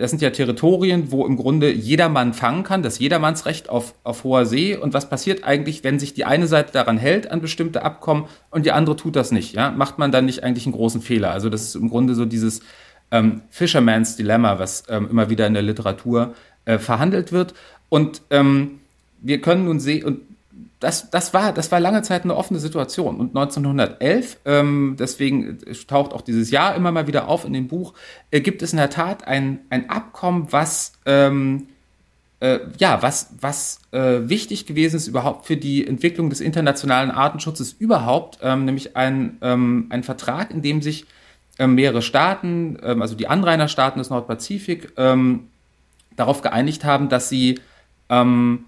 das sind ja Territorien, wo im Grunde jedermann fangen kann, das Jedermannsrecht auf, auf hoher See. Und was passiert eigentlich, wenn sich die eine Seite daran hält an bestimmte Abkommen und die andere tut das nicht? Ja? Macht man dann nicht eigentlich einen großen Fehler? Also das ist im Grunde so dieses ähm, Fisherman's Dilemma, was ähm, immer wieder in der Literatur äh, verhandelt wird. Und ähm, wir können nun sehen, und das, das, war, das war lange Zeit eine offene Situation. Und 1911, ähm, deswegen taucht auch dieses Jahr immer mal wieder auf in dem Buch, äh, gibt es in der Tat ein, ein Abkommen, was, ähm, äh, ja, was, was äh, wichtig gewesen ist überhaupt für die Entwicklung des internationalen Artenschutzes überhaupt, ähm, nämlich ein, ähm, ein Vertrag, in dem sich ähm, mehrere Staaten, ähm, also die Anrainerstaaten des Nordpazifik, darauf geeinigt haben, dass sie ähm,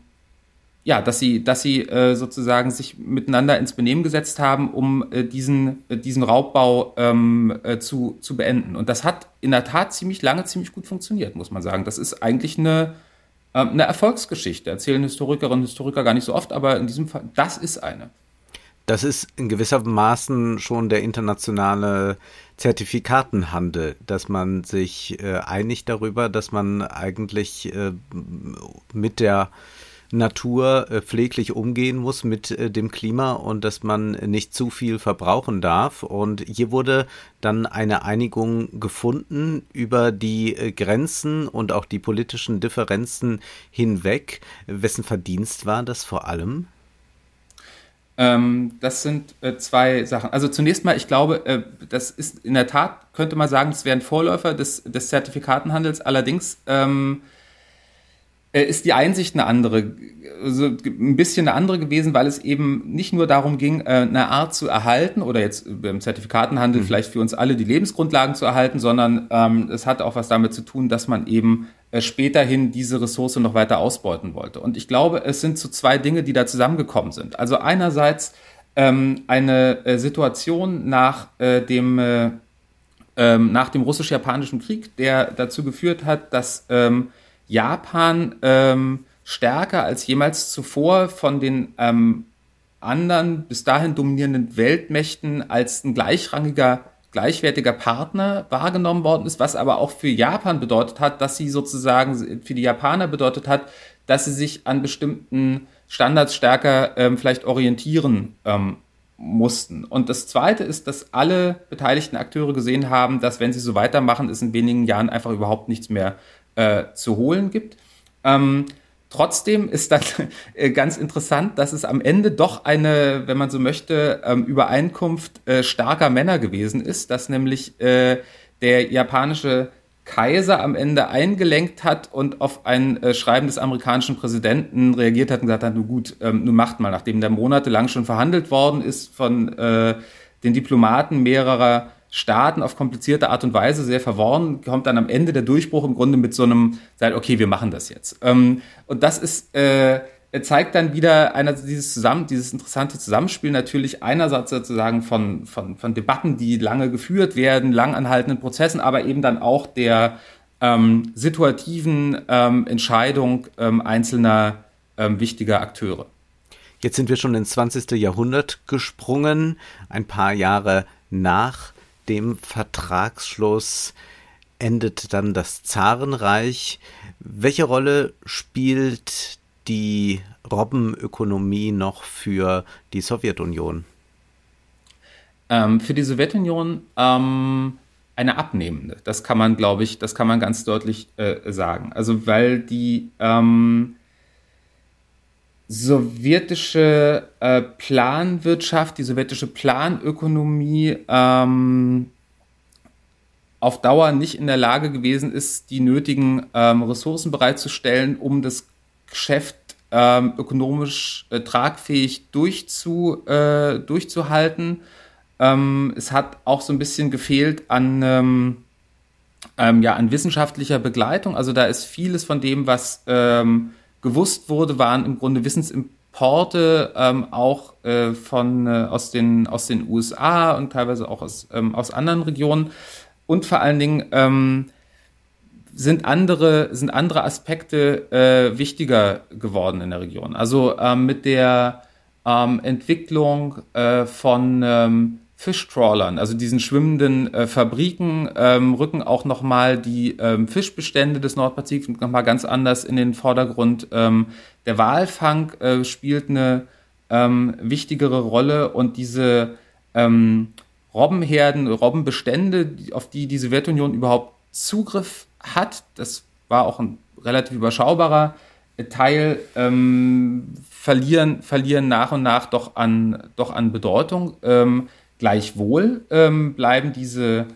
ja, dass sie, dass sie äh, sozusagen sich miteinander ins Benehmen gesetzt haben, um äh, diesen, äh, diesen Raubbau ähm, äh, zu, zu beenden. Und das hat in der Tat ziemlich lange, ziemlich gut funktioniert, muss man sagen. Das ist eigentlich eine, äh, eine Erfolgsgeschichte. Erzählen Historikerinnen und Historiker gar nicht so oft, aber in diesem Fall, das ist eine. Das ist in gewisser Maßen schon der internationale Zertifikatenhandel, dass man sich äh, einigt darüber, dass man eigentlich äh, mit der Natur äh, pfleglich umgehen muss mit äh, dem Klima und dass man nicht zu viel verbrauchen darf. Und hier wurde dann eine Einigung gefunden über die äh, Grenzen und auch die politischen Differenzen hinweg. Wessen Verdienst war das vor allem? Ähm, das sind äh, zwei Sachen. Also zunächst mal, ich glaube, äh, das ist in der Tat, könnte man sagen, es wären Vorläufer des, des Zertifikatenhandels. Allerdings ähm, äh, ist die Einsicht eine andere, also ein bisschen eine andere gewesen, weil es eben nicht nur darum ging, äh, eine Art zu erhalten oder jetzt beim Zertifikatenhandel mhm. vielleicht für uns alle die Lebensgrundlagen zu erhalten, sondern ähm, es hat auch was damit zu tun, dass man eben äh, späterhin diese Ressource noch weiter ausbeuten wollte. Und ich glaube, es sind so zwei Dinge, die da zusammengekommen sind. Also einerseits ähm, eine äh, Situation nach äh, dem äh, ähm, nach dem russisch-japanischen Krieg, der dazu geführt hat, dass ähm, Japan ähm, stärker als jemals zuvor von den ähm, anderen bis dahin dominierenden Weltmächten als ein gleichrangiger, gleichwertiger Partner wahrgenommen worden ist, was aber auch für Japan bedeutet hat, dass sie sozusagen für die Japaner bedeutet hat, dass sie sich an bestimmten Standards stärker ähm, vielleicht orientieren ähm, mussten. Und das Zweite ist, dass alle beteiligten Akteure gesehen haben, dass wenn sie so weitermachen, es in wenigen Jahren einfach überhaupt nichts mehr äh, zu holen gibt. Ähm, trotzdem ist dann äh, ganz interessant, dass es am Ende doch eine, wenn man so möchte, ähm, Übereinkunft äh, starker Männer gewesen ist, dass nämlich äh, der japanische Kaiser am Ende eingelenkt hat und auf ein äh, Schreiben des amerikanischen Präsidenten reagiert hat und gesagt hat, nun gut, ähm, nun macht mal, nachdem der monatelang schon verhandelt worden ist von äh, den Diplomaten mehrerer Staaten auf komplizierte Art und Weise sehr verworren, kommt dann am Ende der Durchbruch im Grunde mit so einem, sagt, okay, wir machen das jetzt. Ähm, und das ist, äh, zeigt dann wieder einer, dieses zusammen, dieses interessante Zusammenspiel natürlich einerseits sozusagen von, von, von Debatten, die lange geführt werden, lang anhaltenden Prozessen, aber eben dann auch der ähm, situativen ähm, Entscheidung ähm, einzelner ähm, wichtiger Akteure. Jetzt sind wir schon ins 20. Jahrhundert gesprungen, ein paar Jahre nach dem Vertragsschluss endet dann das Zarenreich. Welche Rolle spielt die Robbenökonomie noch für die Sowjetunion? Ähm, für die Sowjetunion ähm, eine abnehmende. Das kann man, glaube ich, das kann man ganz deutlich äh, sagen. Also weil die ähm, sowjetische äh, Planwirtschaft, die sowjetische Planökonomie ähm, auf Dauer nicht in der Lage gewesen ist, die nötigen ähm, Ressourcen bereitzustellen, um das Geschäft ähm, ökonomisch äh, tragfähig durchzu, äh, durchzuhalten. Ähm, es hat auch so ein bisschen gefehlt an, ähm, ähm, ja, an wissenschaftlicher Begleitung. Also da ist vieles von dem, was gewusst wurde, waren im Grunde Wissensimporte ähm, auch äh, von äh, aus den aus den USA und teilweise auch aus ähm, aus anderen Regionen und vor allen Dingen ähm, sind andere, sind andere Aspekte äh, wichtiger geworden in der Region. Also ähm, mit der ähm, Entwicklung äh, von ähm, Fischtrawlern, also diesen schwimmenden äh, Fabriken, ähm, rücken auch nochmal die ähm, Fischbestände des Nordpazifik nochmal ganz anders in den Vordergrund. Ähm, der Walfang äh, spielt eine ähm, wichtigere Rolle und diese ähm, Robbenherden, Robbenbestände, auf die die Sowjetunion überhaupt Zugriff hat, das war auch ein relativ überschaubarer Teil, ähm, verlieren, verlieren nach und nach doch an, doch an Bedeutung. Gleichwohl ähm, bleiben diese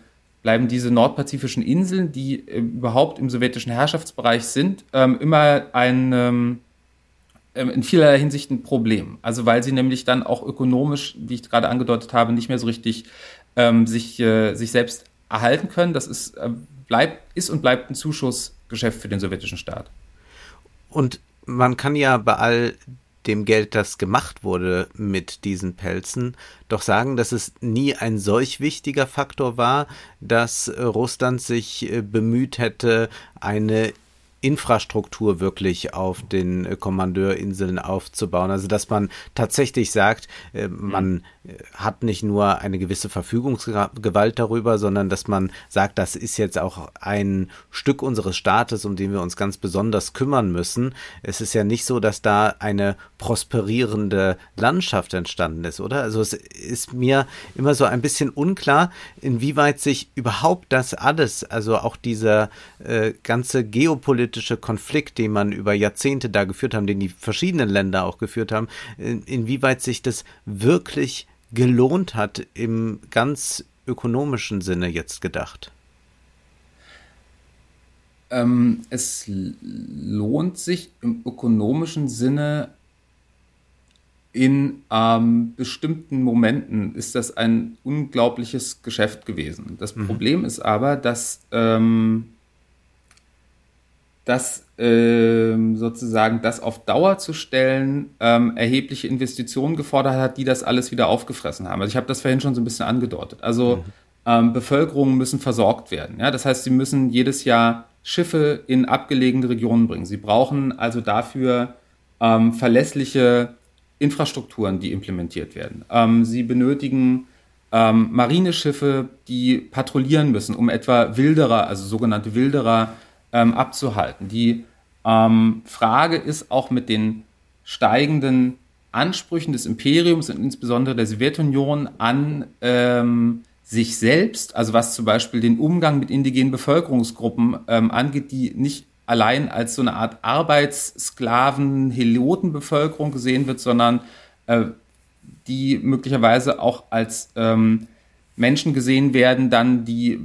bleiben diese nordpazifischen Inseln, die äh, überhaupt im sowjetischen Herrschaftsbereich sind, ähm, immer ein ähm, ähm, in vielerlei Hinsicht ein Problem. Also weil sie nämlich dann auch ökonomisch, wie ich gerade angedeutet habe, nicht mehr so richtig ähm, sich, äh, sich selbst erhalten können. Das ist, äh, bleibt, ist und bleibt ein Zuschussgeschäft für den sowjetischen Staat. Und man kann ja bei all dem Geld, das gemacht wurde mit diesen Pelzen, doch sagen, dass es nie ein solch wichtiger Faktor war, dass Russland sich äh, bemüht hätte, eine Infrastruktur wirklich auf den äh, Kommandeurinseln aufzubauen. Also dass man tatsächlich sagt, äh, man äh, hat nicht nur eine gewisse Verfügungsgewalt darüber, sondern dass man sagt, das ist jetzt auch ein Stück unseres Staates, um den wir uns ganz besonders kümmern müssen. Es ist ja nicht so, dass da eine prosperierende Landschaft entstanden ist, oder? Also es ist mir immer so ein bisschen unklar, inwieweit sich überhaupt das alles, also auch dieser äh, ganze geopolitische politische Konflikt, den man über Jahrzehnte da geführt haben, den die verschiedenen Länder auch geführt haben, in, inwieweit sich das wirklich gelohnt hat im ganz ökonomischen Sinne jetzt gedacht? Ähm, es lohnt sich im ökonomischen Sinne in ähm, bestimmten Momenten ist das ein unglaubliches Geschäft gewesen. Das mhm. Problem ist aber, dass ähm, dass ähm, sozusagen das auf Dauer zu stellen ähm, erhebliche Investitionen gefordert hat, die das alles wieder aufgefressen haben. Also ich habe das vorhin schon so ein bisschen angedeutet. Also mhm. ähm, Bevölkerungen müssen versorgt werden. Ja? Das heißt, sie müssen jedes Jahr Schiffe in abgelegene Regionen bringen. Sie brauchen also dafür ähm, verlässliche Infrastrukturen, die implementiert werden. Ähm, sie benötigen ähm, Marineschiffe, die patrouillieren müssen, um etwa Wilderer, also sogenannte Wilderer, ähm, abzuhalten. Die ähm, Frage ist auch mit den steigenden Ansprüchen des Imperiums und insbesondere der Sowjetunion an ähm, sich selbst, also was zum Beispiel den Umgang mit indigenen Bevölkerungsgruppen ähm, angeht, die nicht allein als so eine Art Arbeitssklaven, Helotenbevölkerung gesehen wird, sondern äh, die möglicherweise auch als ähm, Menschen gesehen werden, dann die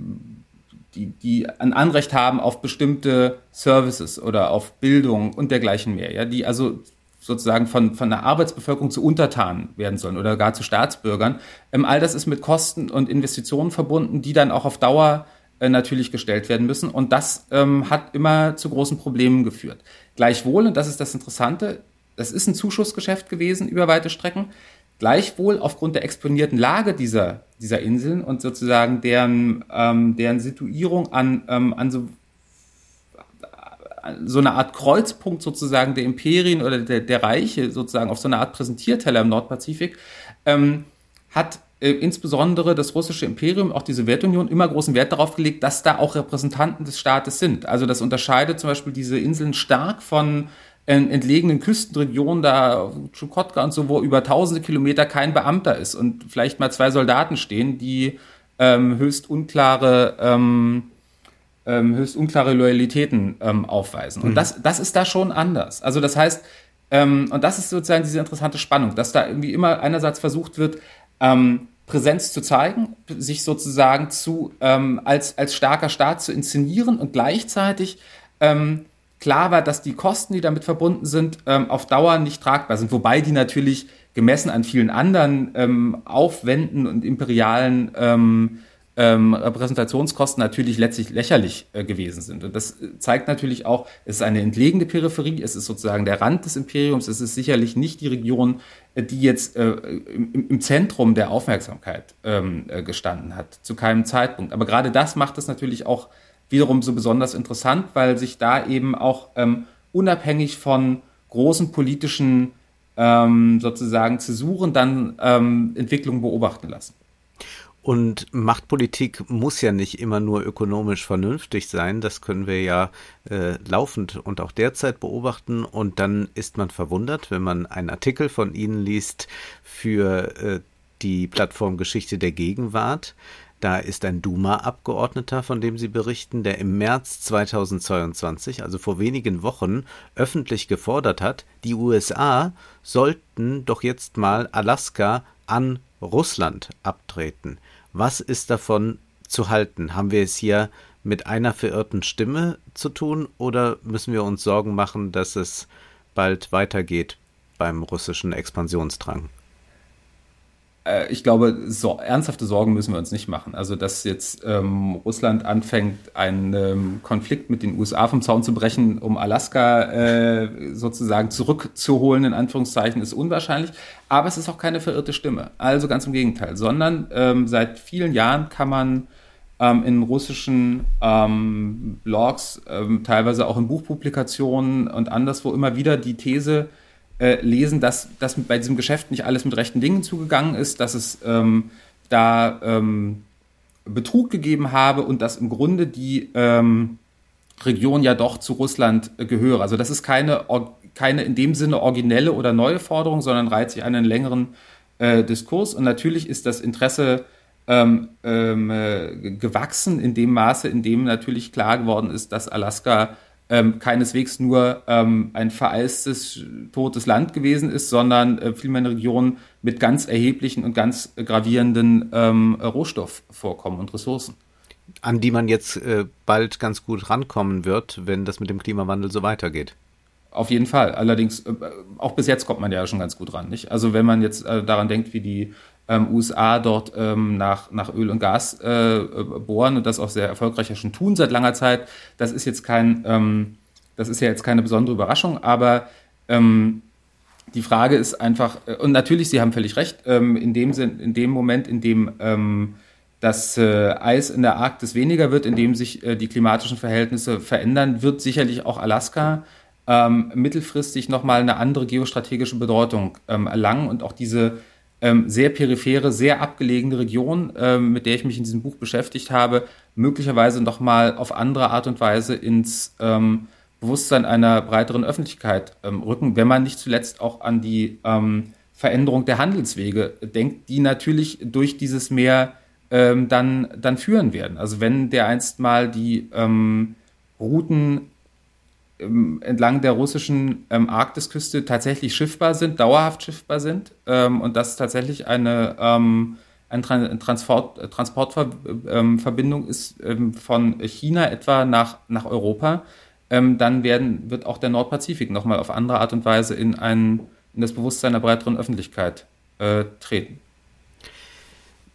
die, die ein Anrecht haben auf bestimmte Services oder auf Bildung und dergleichen mehr, ja, die also sozusagen von, von der Arbeitsbevölkerung zu Untertanen werden sollen oder gar zu Staatsbürgern. Ähm, all das ist mit Kosten und Investitionen verbunden, die dann auch auf Dauer äh, natürlich gestellt werden müssen. Und das ähm, hat immer zu großen Problemen geführt. Gleichwohl, und das ist das Interessante, das ist ein Zuschussgeschäft gewesen über weite Strecken. Gleichwohl aufgrund der exponierten Lage dieser, dieser Inseln und sozusagen deren, ähm, deren Situierung an, ähm, an so, so eine Art Kreuzpunkt sozusagen der Imperien oder der, der Reiche sozusagen auf so eine Art Präsentierteller im Nordpazifik, ähm, hat äh, insbesondere das russische Imperium, auch die Sowjetunion, immer großen Wert darauf gelegt, dass da auch Repräsentanten des Staates sind. Also das unterscheidet zum Beispiel diese Inseln stark von in entlegenen Küstenregionen, da Chukotka und so, wo über tausende Kilometer kein Beamter ist und vielleicht mal zwei Soldaten stehen, die ähm, höchst unklare ähm, ähm, höchst unklare Loyalitäten ähm, aufweisen. Und mhm. das, das ist da schon anders. Also das heißt, ähm, und das ist sozusagen diese interessante Spannung, dass da irgendwie immer einerseits versucht wird, ähm, Präsenz zu zeigen, sich sozusagen zu ähm, als, als starker Staat zu inszenieren und gleichzeitig ähm, klar war, dass die Kosten, die damit verbunden sind, ähm, auf Dauer nicht tragbar sind. Wobei die natürlich gemessen an vielen anderen ähm, Aufwänden und imperialen ähm, ähm, Repräsentationskosten natürlich letztlich lächerlich äh, gewesen sind. Und das zeigt natürlich auch, es ist eine entlegene Peripherie, es ist sozusagen der Rand des Imperiums, es ist sicherlich nicht die Region, äh, die jetzt äh, im, im, Zentrum der Aufmerksamkeit ähm, äh, gestanden hat, zu keinem Zeitpunkt. Aber gerade das macht es natürlich auch wiederum so besonders interessant, weil sich da eben auch ähm, unabhängig von großen politischen ähm, sozusagen Zäsuren dann ähm, Entwicklungen beobachten lassen. Und Machtpolitik muss ja nicht immer nur ökonomisch vernünftig sein. Das können wir ja äh, laufend und auch derzeit beobachten. Und dann ist man verwundert, wenn man einen Artikel von Ihnen liest für äh, die Plattform Geschichte der Gegenwart. Da ist ein Duma-Abgeordneter, von dem Sie berichten, der im März 2022, also vor wenigen Wochen, öffentlich gefordert hat, die USA sollten doch jetzt mal Alaska an Russland abtreten. Was ist davon zu halten? Haben wir es hier mit einer verirrten Stimme zu tun oder müssen wir uns Sorgen machen, dass es bald weitergeht beim russischen Expansionsdrang? Äh, ich glaube, so, ernsthafte Sorgen müssen wir uns nicht machen. Also, dass jetzt ähm, Russland anfängt, einen ähm, Konflikt mit den USA vom Zaun zu brechen, um Alaska äh, sozusagen zurückzuholen, in Anführungszeichen, ist unwahrscheinlich. Aber es ist auch keine verirrte Stimme. Also ganz im Gegenteil, sondern ähm, seit vielen Jahren kann man ähm, in russischen ähm, Blogs, ähm, teilweise auch in Buchpublikationen und anderswo immer wieder die These äh, lesen, dass, dass bei diesem Geschäft nicht alles mit rechten Dingen zugegangen ist, dass es ähm, da ähm, Betrug gegeben habe und dass im Grunde die ähm, Region ja doch zu Russland äh, gehöre. Also das ist keine, keine in dem Sinne originelle oder neue Forderung, sondern reiht sich an einen längeren äh, Diskurs. Und natürlich ist das Interesse ähm, ähm, äh, gewachsen in dem Maße, in dem natürlich klar geworden ist, dass Alaska ähm, keineswegs nur ähm, ein vereistes, totes Land gewesen ist, sondern äh, vielmehr eine Region mit ganz erheblichen und ganz gravierenden ähm, Rohstoffvorkommen und Ressourcen. An die man jetzt äh, bald ganz gut rankommen wird, wenn das mit dem Klimawandel so weitergeht. Auf jeden Fall. Allerdings, äh, auch bis jetzt kommt man ja schon ganz gut ran. Nicht? Also wenn man jetzt äh, daran denkt, wie die ähm, USA dort ähm, nach, nach Öl und Gas äh, bohren und das auch sehr erfolgreich ja schon tun seit langer Zeit. Das ist jetzt kein, ähm, das ist ja jetzt keine besondere Überraschung, aber ähm, die Frage ist einfach, äh, und natürlich, Sie haben völlig recht, ähm, in dem Sinn, in dem Moment, in dem ähm, das äh, Eis in der Arktis weniger wird, in dem sich äh, die klimatischen Verhältnisse verändern, wird sicherlich auch Alaska ähm, mittelfristig nochmal eine andere geostrategische Bedeutung ähm, erlangen und auch diese ähm, sehr periphere, sehr abgelegene Region, ähm, mit der ich mich in diesem Buch beschäftigt habe, möglicherweise nochmal auf andere Art und Weise ins ähm, Bewusstsein einer breiteren Öffentlichkeit ähm, rücken, wenn man nicht zuletzt auch an die ähm, Veränderung der Handelswege denkt, die natürlich durch dieses Meer ähm, dann, dann führen werden. Also wenn der einst mal die Routen entlang der russischen ähm, Arktisküste tatsächlich schiffbar sind, dauerhaft schiffbar sind ähm, und das tatsächlich eine, ähm, eine Tran Transport, Transportverbindung ähm, ist ähm, von China etwa nach, nach Europa, dann werden, wird auch der Nordpazifik nochmal auf andere Art und Weise in, ein, in das Bewusstsein der breiteren Öffentlichkeit äh, treten.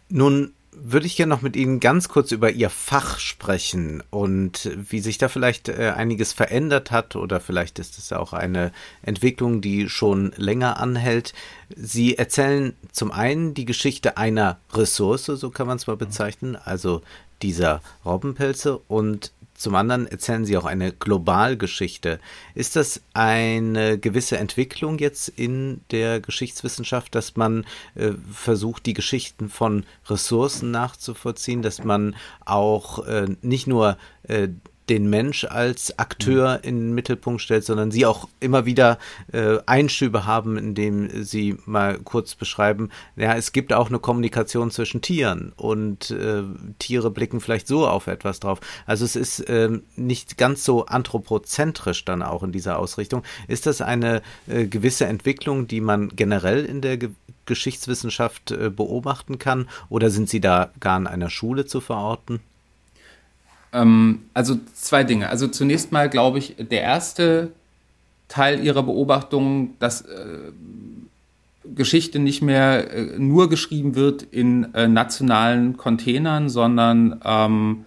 Nun würde ich gerne noch mit Ihnen ganz kurz über Ihr Fach sprechen und wie sich da vielleicht äh, einiges verändert hat oder vielleicht ist es auch eine Entwicklung, die schon länger anhält. Sie erzählen zum einen die Geschichte einer Ressource, so kann man es mal bezeichnen, also dieser Robbenpelze und zum anderen erzählen Sie auch eine Globalgeschichte. Ist das eine gewisse Entwicklung jetzt in der Geschichtswissenschaft, dass man äh, versucht, die Geschichten von Ressourcen nachzuvollziehen, dass man auch äh, nicht nur äh, den Mensch als Akteur mhm. in den Mittelpunkt stellt, sondern sie auch immer wieder äh, Einschübe haben, indem sie mal kurz beschreiben, ja, es gibt auch eine Kommunikation zwischen Tieren und äh, Tiere blicken vielleicht so auf etwas drauf. Also es ist äh, nicht ganz so anthropozentrisch dann auch in dieser Ausrichtung. Ist das eine äh, gewisse Entwicklung, die man generell in der Ge Geschichtswissenschaft äh, beobachten kann oder sind Sie da gar in einer Schule zu verorten? Ähm, also zwei Dinge. Also zunächst mal glaube ich, der erste Teil ihrer Beobachtung, dass äh, Geschichte nicht mehr äh, nur geschrieben wird in äh, nationalen Containern, sondern ähm,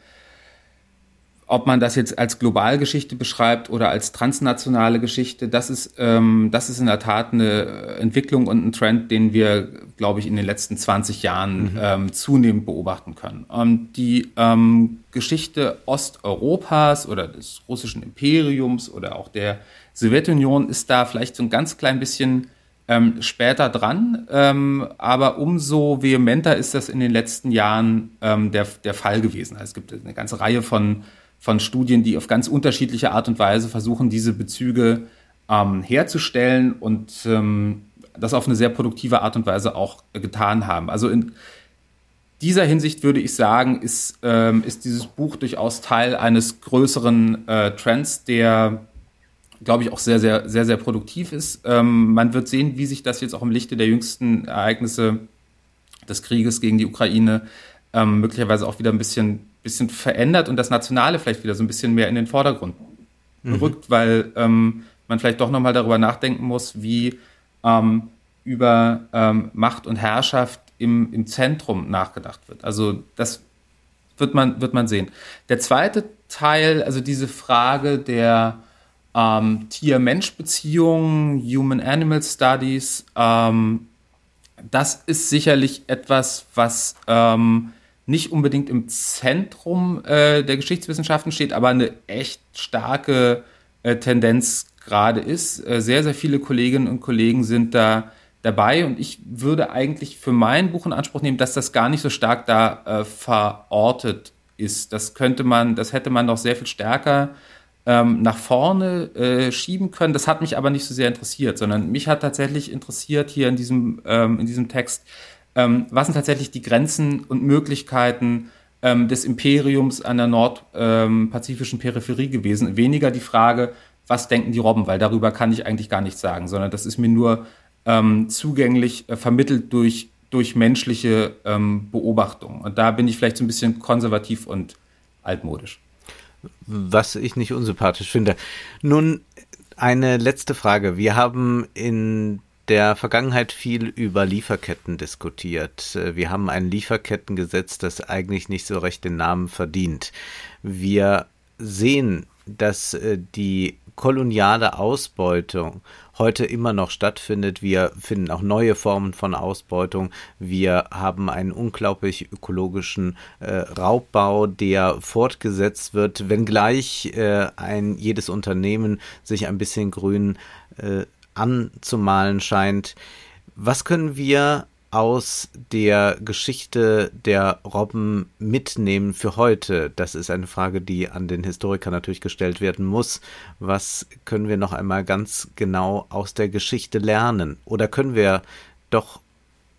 ob man das jetzt als Globalgeschichte beschreibt oder als transnationale Geschichte, das ist, ähm, das ist in der Tat eine Entwicklung und ein Trend, den wir, glaube ich, in den letzten 20 Jahren mhm. ähm, zunehmend beobachten können. Und die ähm, Geschichte Osteuropas oder des russischen Imperiums oder auch der Sowjetunion ist da vielleicht so ein ganz klein bisschen ähm, später dran, ähm, aber umso vehementer ist das in den letzten Jahren ähm, der, der Fall gewesen. Also es gibt eine ganze Reihe von von Studien, die auf ganz unterschiedliche Art und Weise versuchen, diese Bezüge ähm, herzustellen und ähm, das auf eine sehr produktive Art und Weise auch getan haben. Also in dieser Hinsicht würde ich sagen, ist, ähm, ist dieses Buch durchaus Teil eines größeren äh, Trends, der, glaube ich, auch sehr, sehr, sehr, sehr produktiv ist. Ähm, man wird sehen, wie sich das jetzt auch im Lichte der jüngsten Ereignisse des Krieges gegen die Ukraine ähm, möglicherweise auch wieder ein bisschen bisschen verändert und das Nationale vielleicht wieder so ein bisschen mehr in den Vordergrund mhm. rückt, weil ähm, man vielleicht doch nochmal darüber nachdenken muss, wie ähm, über ähm, Macht und Herrschaft im, im Zentrum nachgedacht wird. Also das wird man, wird man sehen. Der zweite Teil, also diese Frage der ähm, Tier-Mensch-Beziehung, Human-Animal Studies, ähm, das ist sicherlich etwas, was ähm, nicht unbedingt im Zentrum äh, der Geschichtswissenschaften steht, aber eine echt starke äh, Tendenz gerade ist. Äh, sehr, sehr viele Kolleginnen und Kollegen sind da dabei und ich würde eigentlich für mein Buch in Anspruch nehmen, dass das gar nicht so stark da äh, verortet ist. Das könnte man, das hätte man noch sehr viel stärker ähm, nach vorne äh, schieben können. Das hat mich aber nicht so sehr interessiert, sondern mich hat tatsächlich interessiert hier in diesem, ähm, in diesem Text, ähm, was sind tatsächlich die Grenzen und Möglichkeiten ähm, des Imperiums an der nordpazifischen ähm, Peripherie gewesen. Weniger die Frage, was denken die Robben, weil darüber kann ich eigentlich gar nichts sagen, sondern das ist mir nur ähm, zugänglich äh, vermittelt durch, durch menschliche ähm, Beobachtungen. Und da bin ich vielleicht so ein bisschen konservativ und altmodisch. Was ich nicht unsympathisch finde. Nun, eine letzte Frage. Wir haben in der Vergangenheit viel über Lieferketten diskutiert. Wir haben ein Lieferkettengesetz, das eigentlich nicht so recht den Namen verdient. Wir sehen, dass äh, die koloniale Ausbeutung heute immer noch stattfindet. Wir finden auch neue Formen von Ausbeutung. Wir haben einen unglaublich ökologischen äh, Raubbau, der fortgesetzt wird, wenngleich äh, ein jedes Unternehmen sich ein bisschen grün äh, anzumalen scheint. Was können wir aus der Geschichte der Robben mitnehmen für heute? Das ist eine Frage, die an den Historiker natürlich gestellt werden muss. Was können wir noch einmal ganz genau aus der Geschichte lernen? Oder können wir doch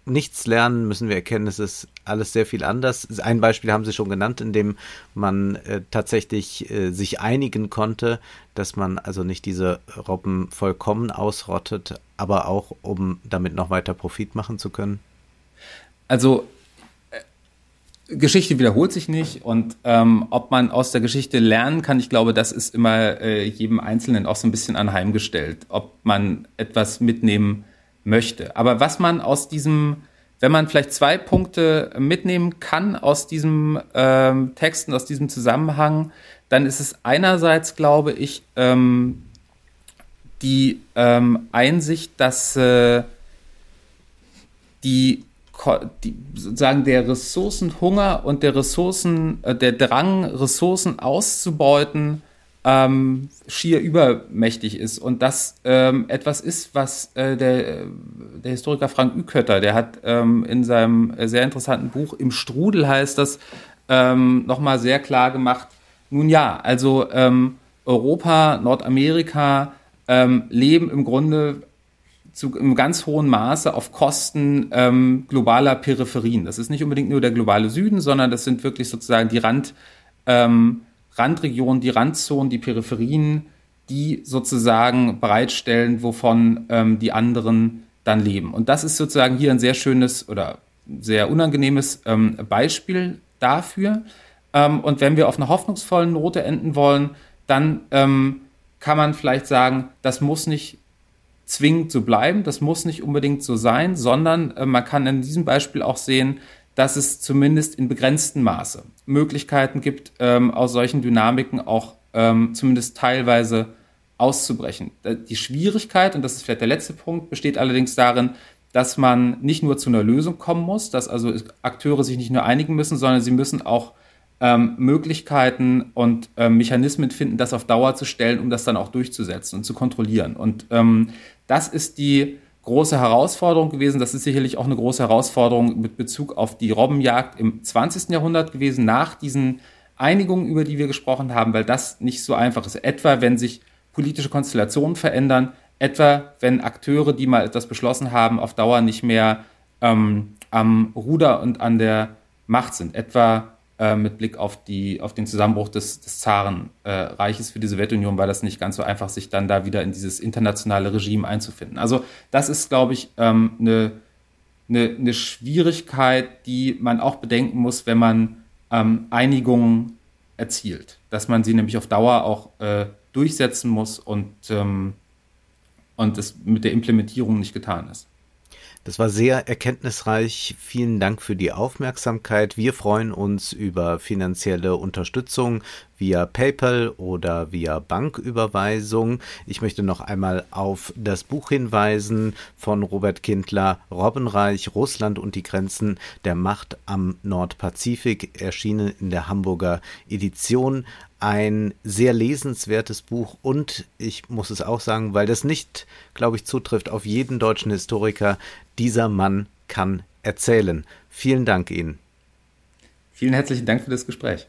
nichts lernen, müssen wir erkennen, es ist alles sehr viel anders. Ein Beispiel haben Sie schon genannt, in dem man äh, tatsächlich äh, sich einigen konnte, dass man also nicht diese Robben vollkommen ausrottet, aber auch, um damit noch weiter Profit machen zu können. Also äh, Geschichte wiederholt sich nicht und ähm, ob man aus der Geschichte lernen kann, ich glaube, das ist immer äh, jedem Einzelnen auch so ein bisschen anheimgestellt, ob man etwas mitnehmen möchte. Aber was man aus diesem, wenn man vielleicht zwei Punkte mitnehmen kann aus diesem ähm, Text und aus diesem Zusammenhang, dann ist es einerseits, glaube ich, ähm, die ähm, Einsicht, dass äh, die, die, sozusagen der Ressourcenhunger und der Ressourcen, äh, der Drang, Ressourcen auszubeuten, ähm, schier übermächtig ist. Und das ähm, etwas ist, was äh, der, der Historiker Frank Ükötter, der hat ähm, in seinem sehr interessanten Buch Im Strudel heißt das, ähm, nochmal sehr klar gemacht. Nun ja, also ähm, Europa, Nordamerika ähm, leben im Grunde zu einem ganz hohen Maße auf Kosten ähm, globaler Peripherien. Das ist nicht unbedingt nur der globale Süden, sondern das sind wirklich sozusagen die Rand, ähm, Randregionen, die Randzonen, die Peripherien, die sozusagen bereitstellen, wovon ähm, die anderen dann leben. Und das ist sozusagen hier ein sehr schönes oder sehr unangenehmes ähm, Beispiel dafür. Ähm, und wenn wir auf einer hoffnungsvollen Note enden wollen, dann ähm, kann man vielleicht sagen, das muss nicht zwingend so bleiben, das muss nicht unbedingt so sein, sondern äh, man kann in diesem Beispiel auch sehen, dass es zumindest in begrenztem Maße Möglichkeiten gibt, ähm, aus solchen Dynamiken auch ähm, zumindest teilweise auszubrechen. Die Schwierigkeit, und das ist vielleicht der letzte Punkt, besteht allerdings darin, dass man nicht nur zu einer Lösung kommen muss, dass also Akteure sich nicht nur einigen müssen, sondern sie müssen auch ähm, Möglichkeiten und ähm, Mechanismen finden, das auf Dauer zu stellen, um das dann auch durchzusetzen und zu kontrollieren. Und ähm, das ist die große Herausforderung gewesen. Das ist sicherlich auch eine große Herausforderung mit Bezug auf die Robbenjagd im 20. Jahrhundert gewesen, nach diesen Einigungen, über die wir gesprochen haben, weil das nicht so einfach ist. Etwa, wenn sich politische Konstellationen verändern, etwa, wenn Akteure, die mal etwas beschlossen haben, auf Dauer nicht mehr ähm, am Ruder und an der Macht sind. Etwa äh, mit Blick auf, die, auf den Zusammenbruch des, des Zarenreiches äh, für die Sowjetunion war das nicht ganz so einfach, sich dann da wieder in dieses internationale Regime einzufinden. Also das ist, glaube ich, ähm, eine, eine, eine Schwierigkeit, die man auch bedenken muss, wenn man ähm, Einigungen erzielt. Dass man sie nämlich auf Dauer auch äh, durchsetzen muss und, ähm, und es mit der Implementierung nicht getan ist. Das war sehr erkenntnisreich. Vielen Dank für die Aufmerksamkeit. Wir freuen uns über finanzielle Unterstützung via PayPal oder via Banküberweisung. Ich möchte noch einmal auf das Buch hinweisen von Robert Kindler, Robbenreich, Russland und die Grenzen der Macht am Nordpazifik, erschienen in der Hamburger Edition ein sehr lesenswertes Buch und ich muss es auch sagen, weil das nicht, glaube ich, zutrifft auf jeden deutschen Historiker, dieser Mann kann erzählen. Vielen Dank Ihnen. Vielen herzlichen Dank für das Gespräch.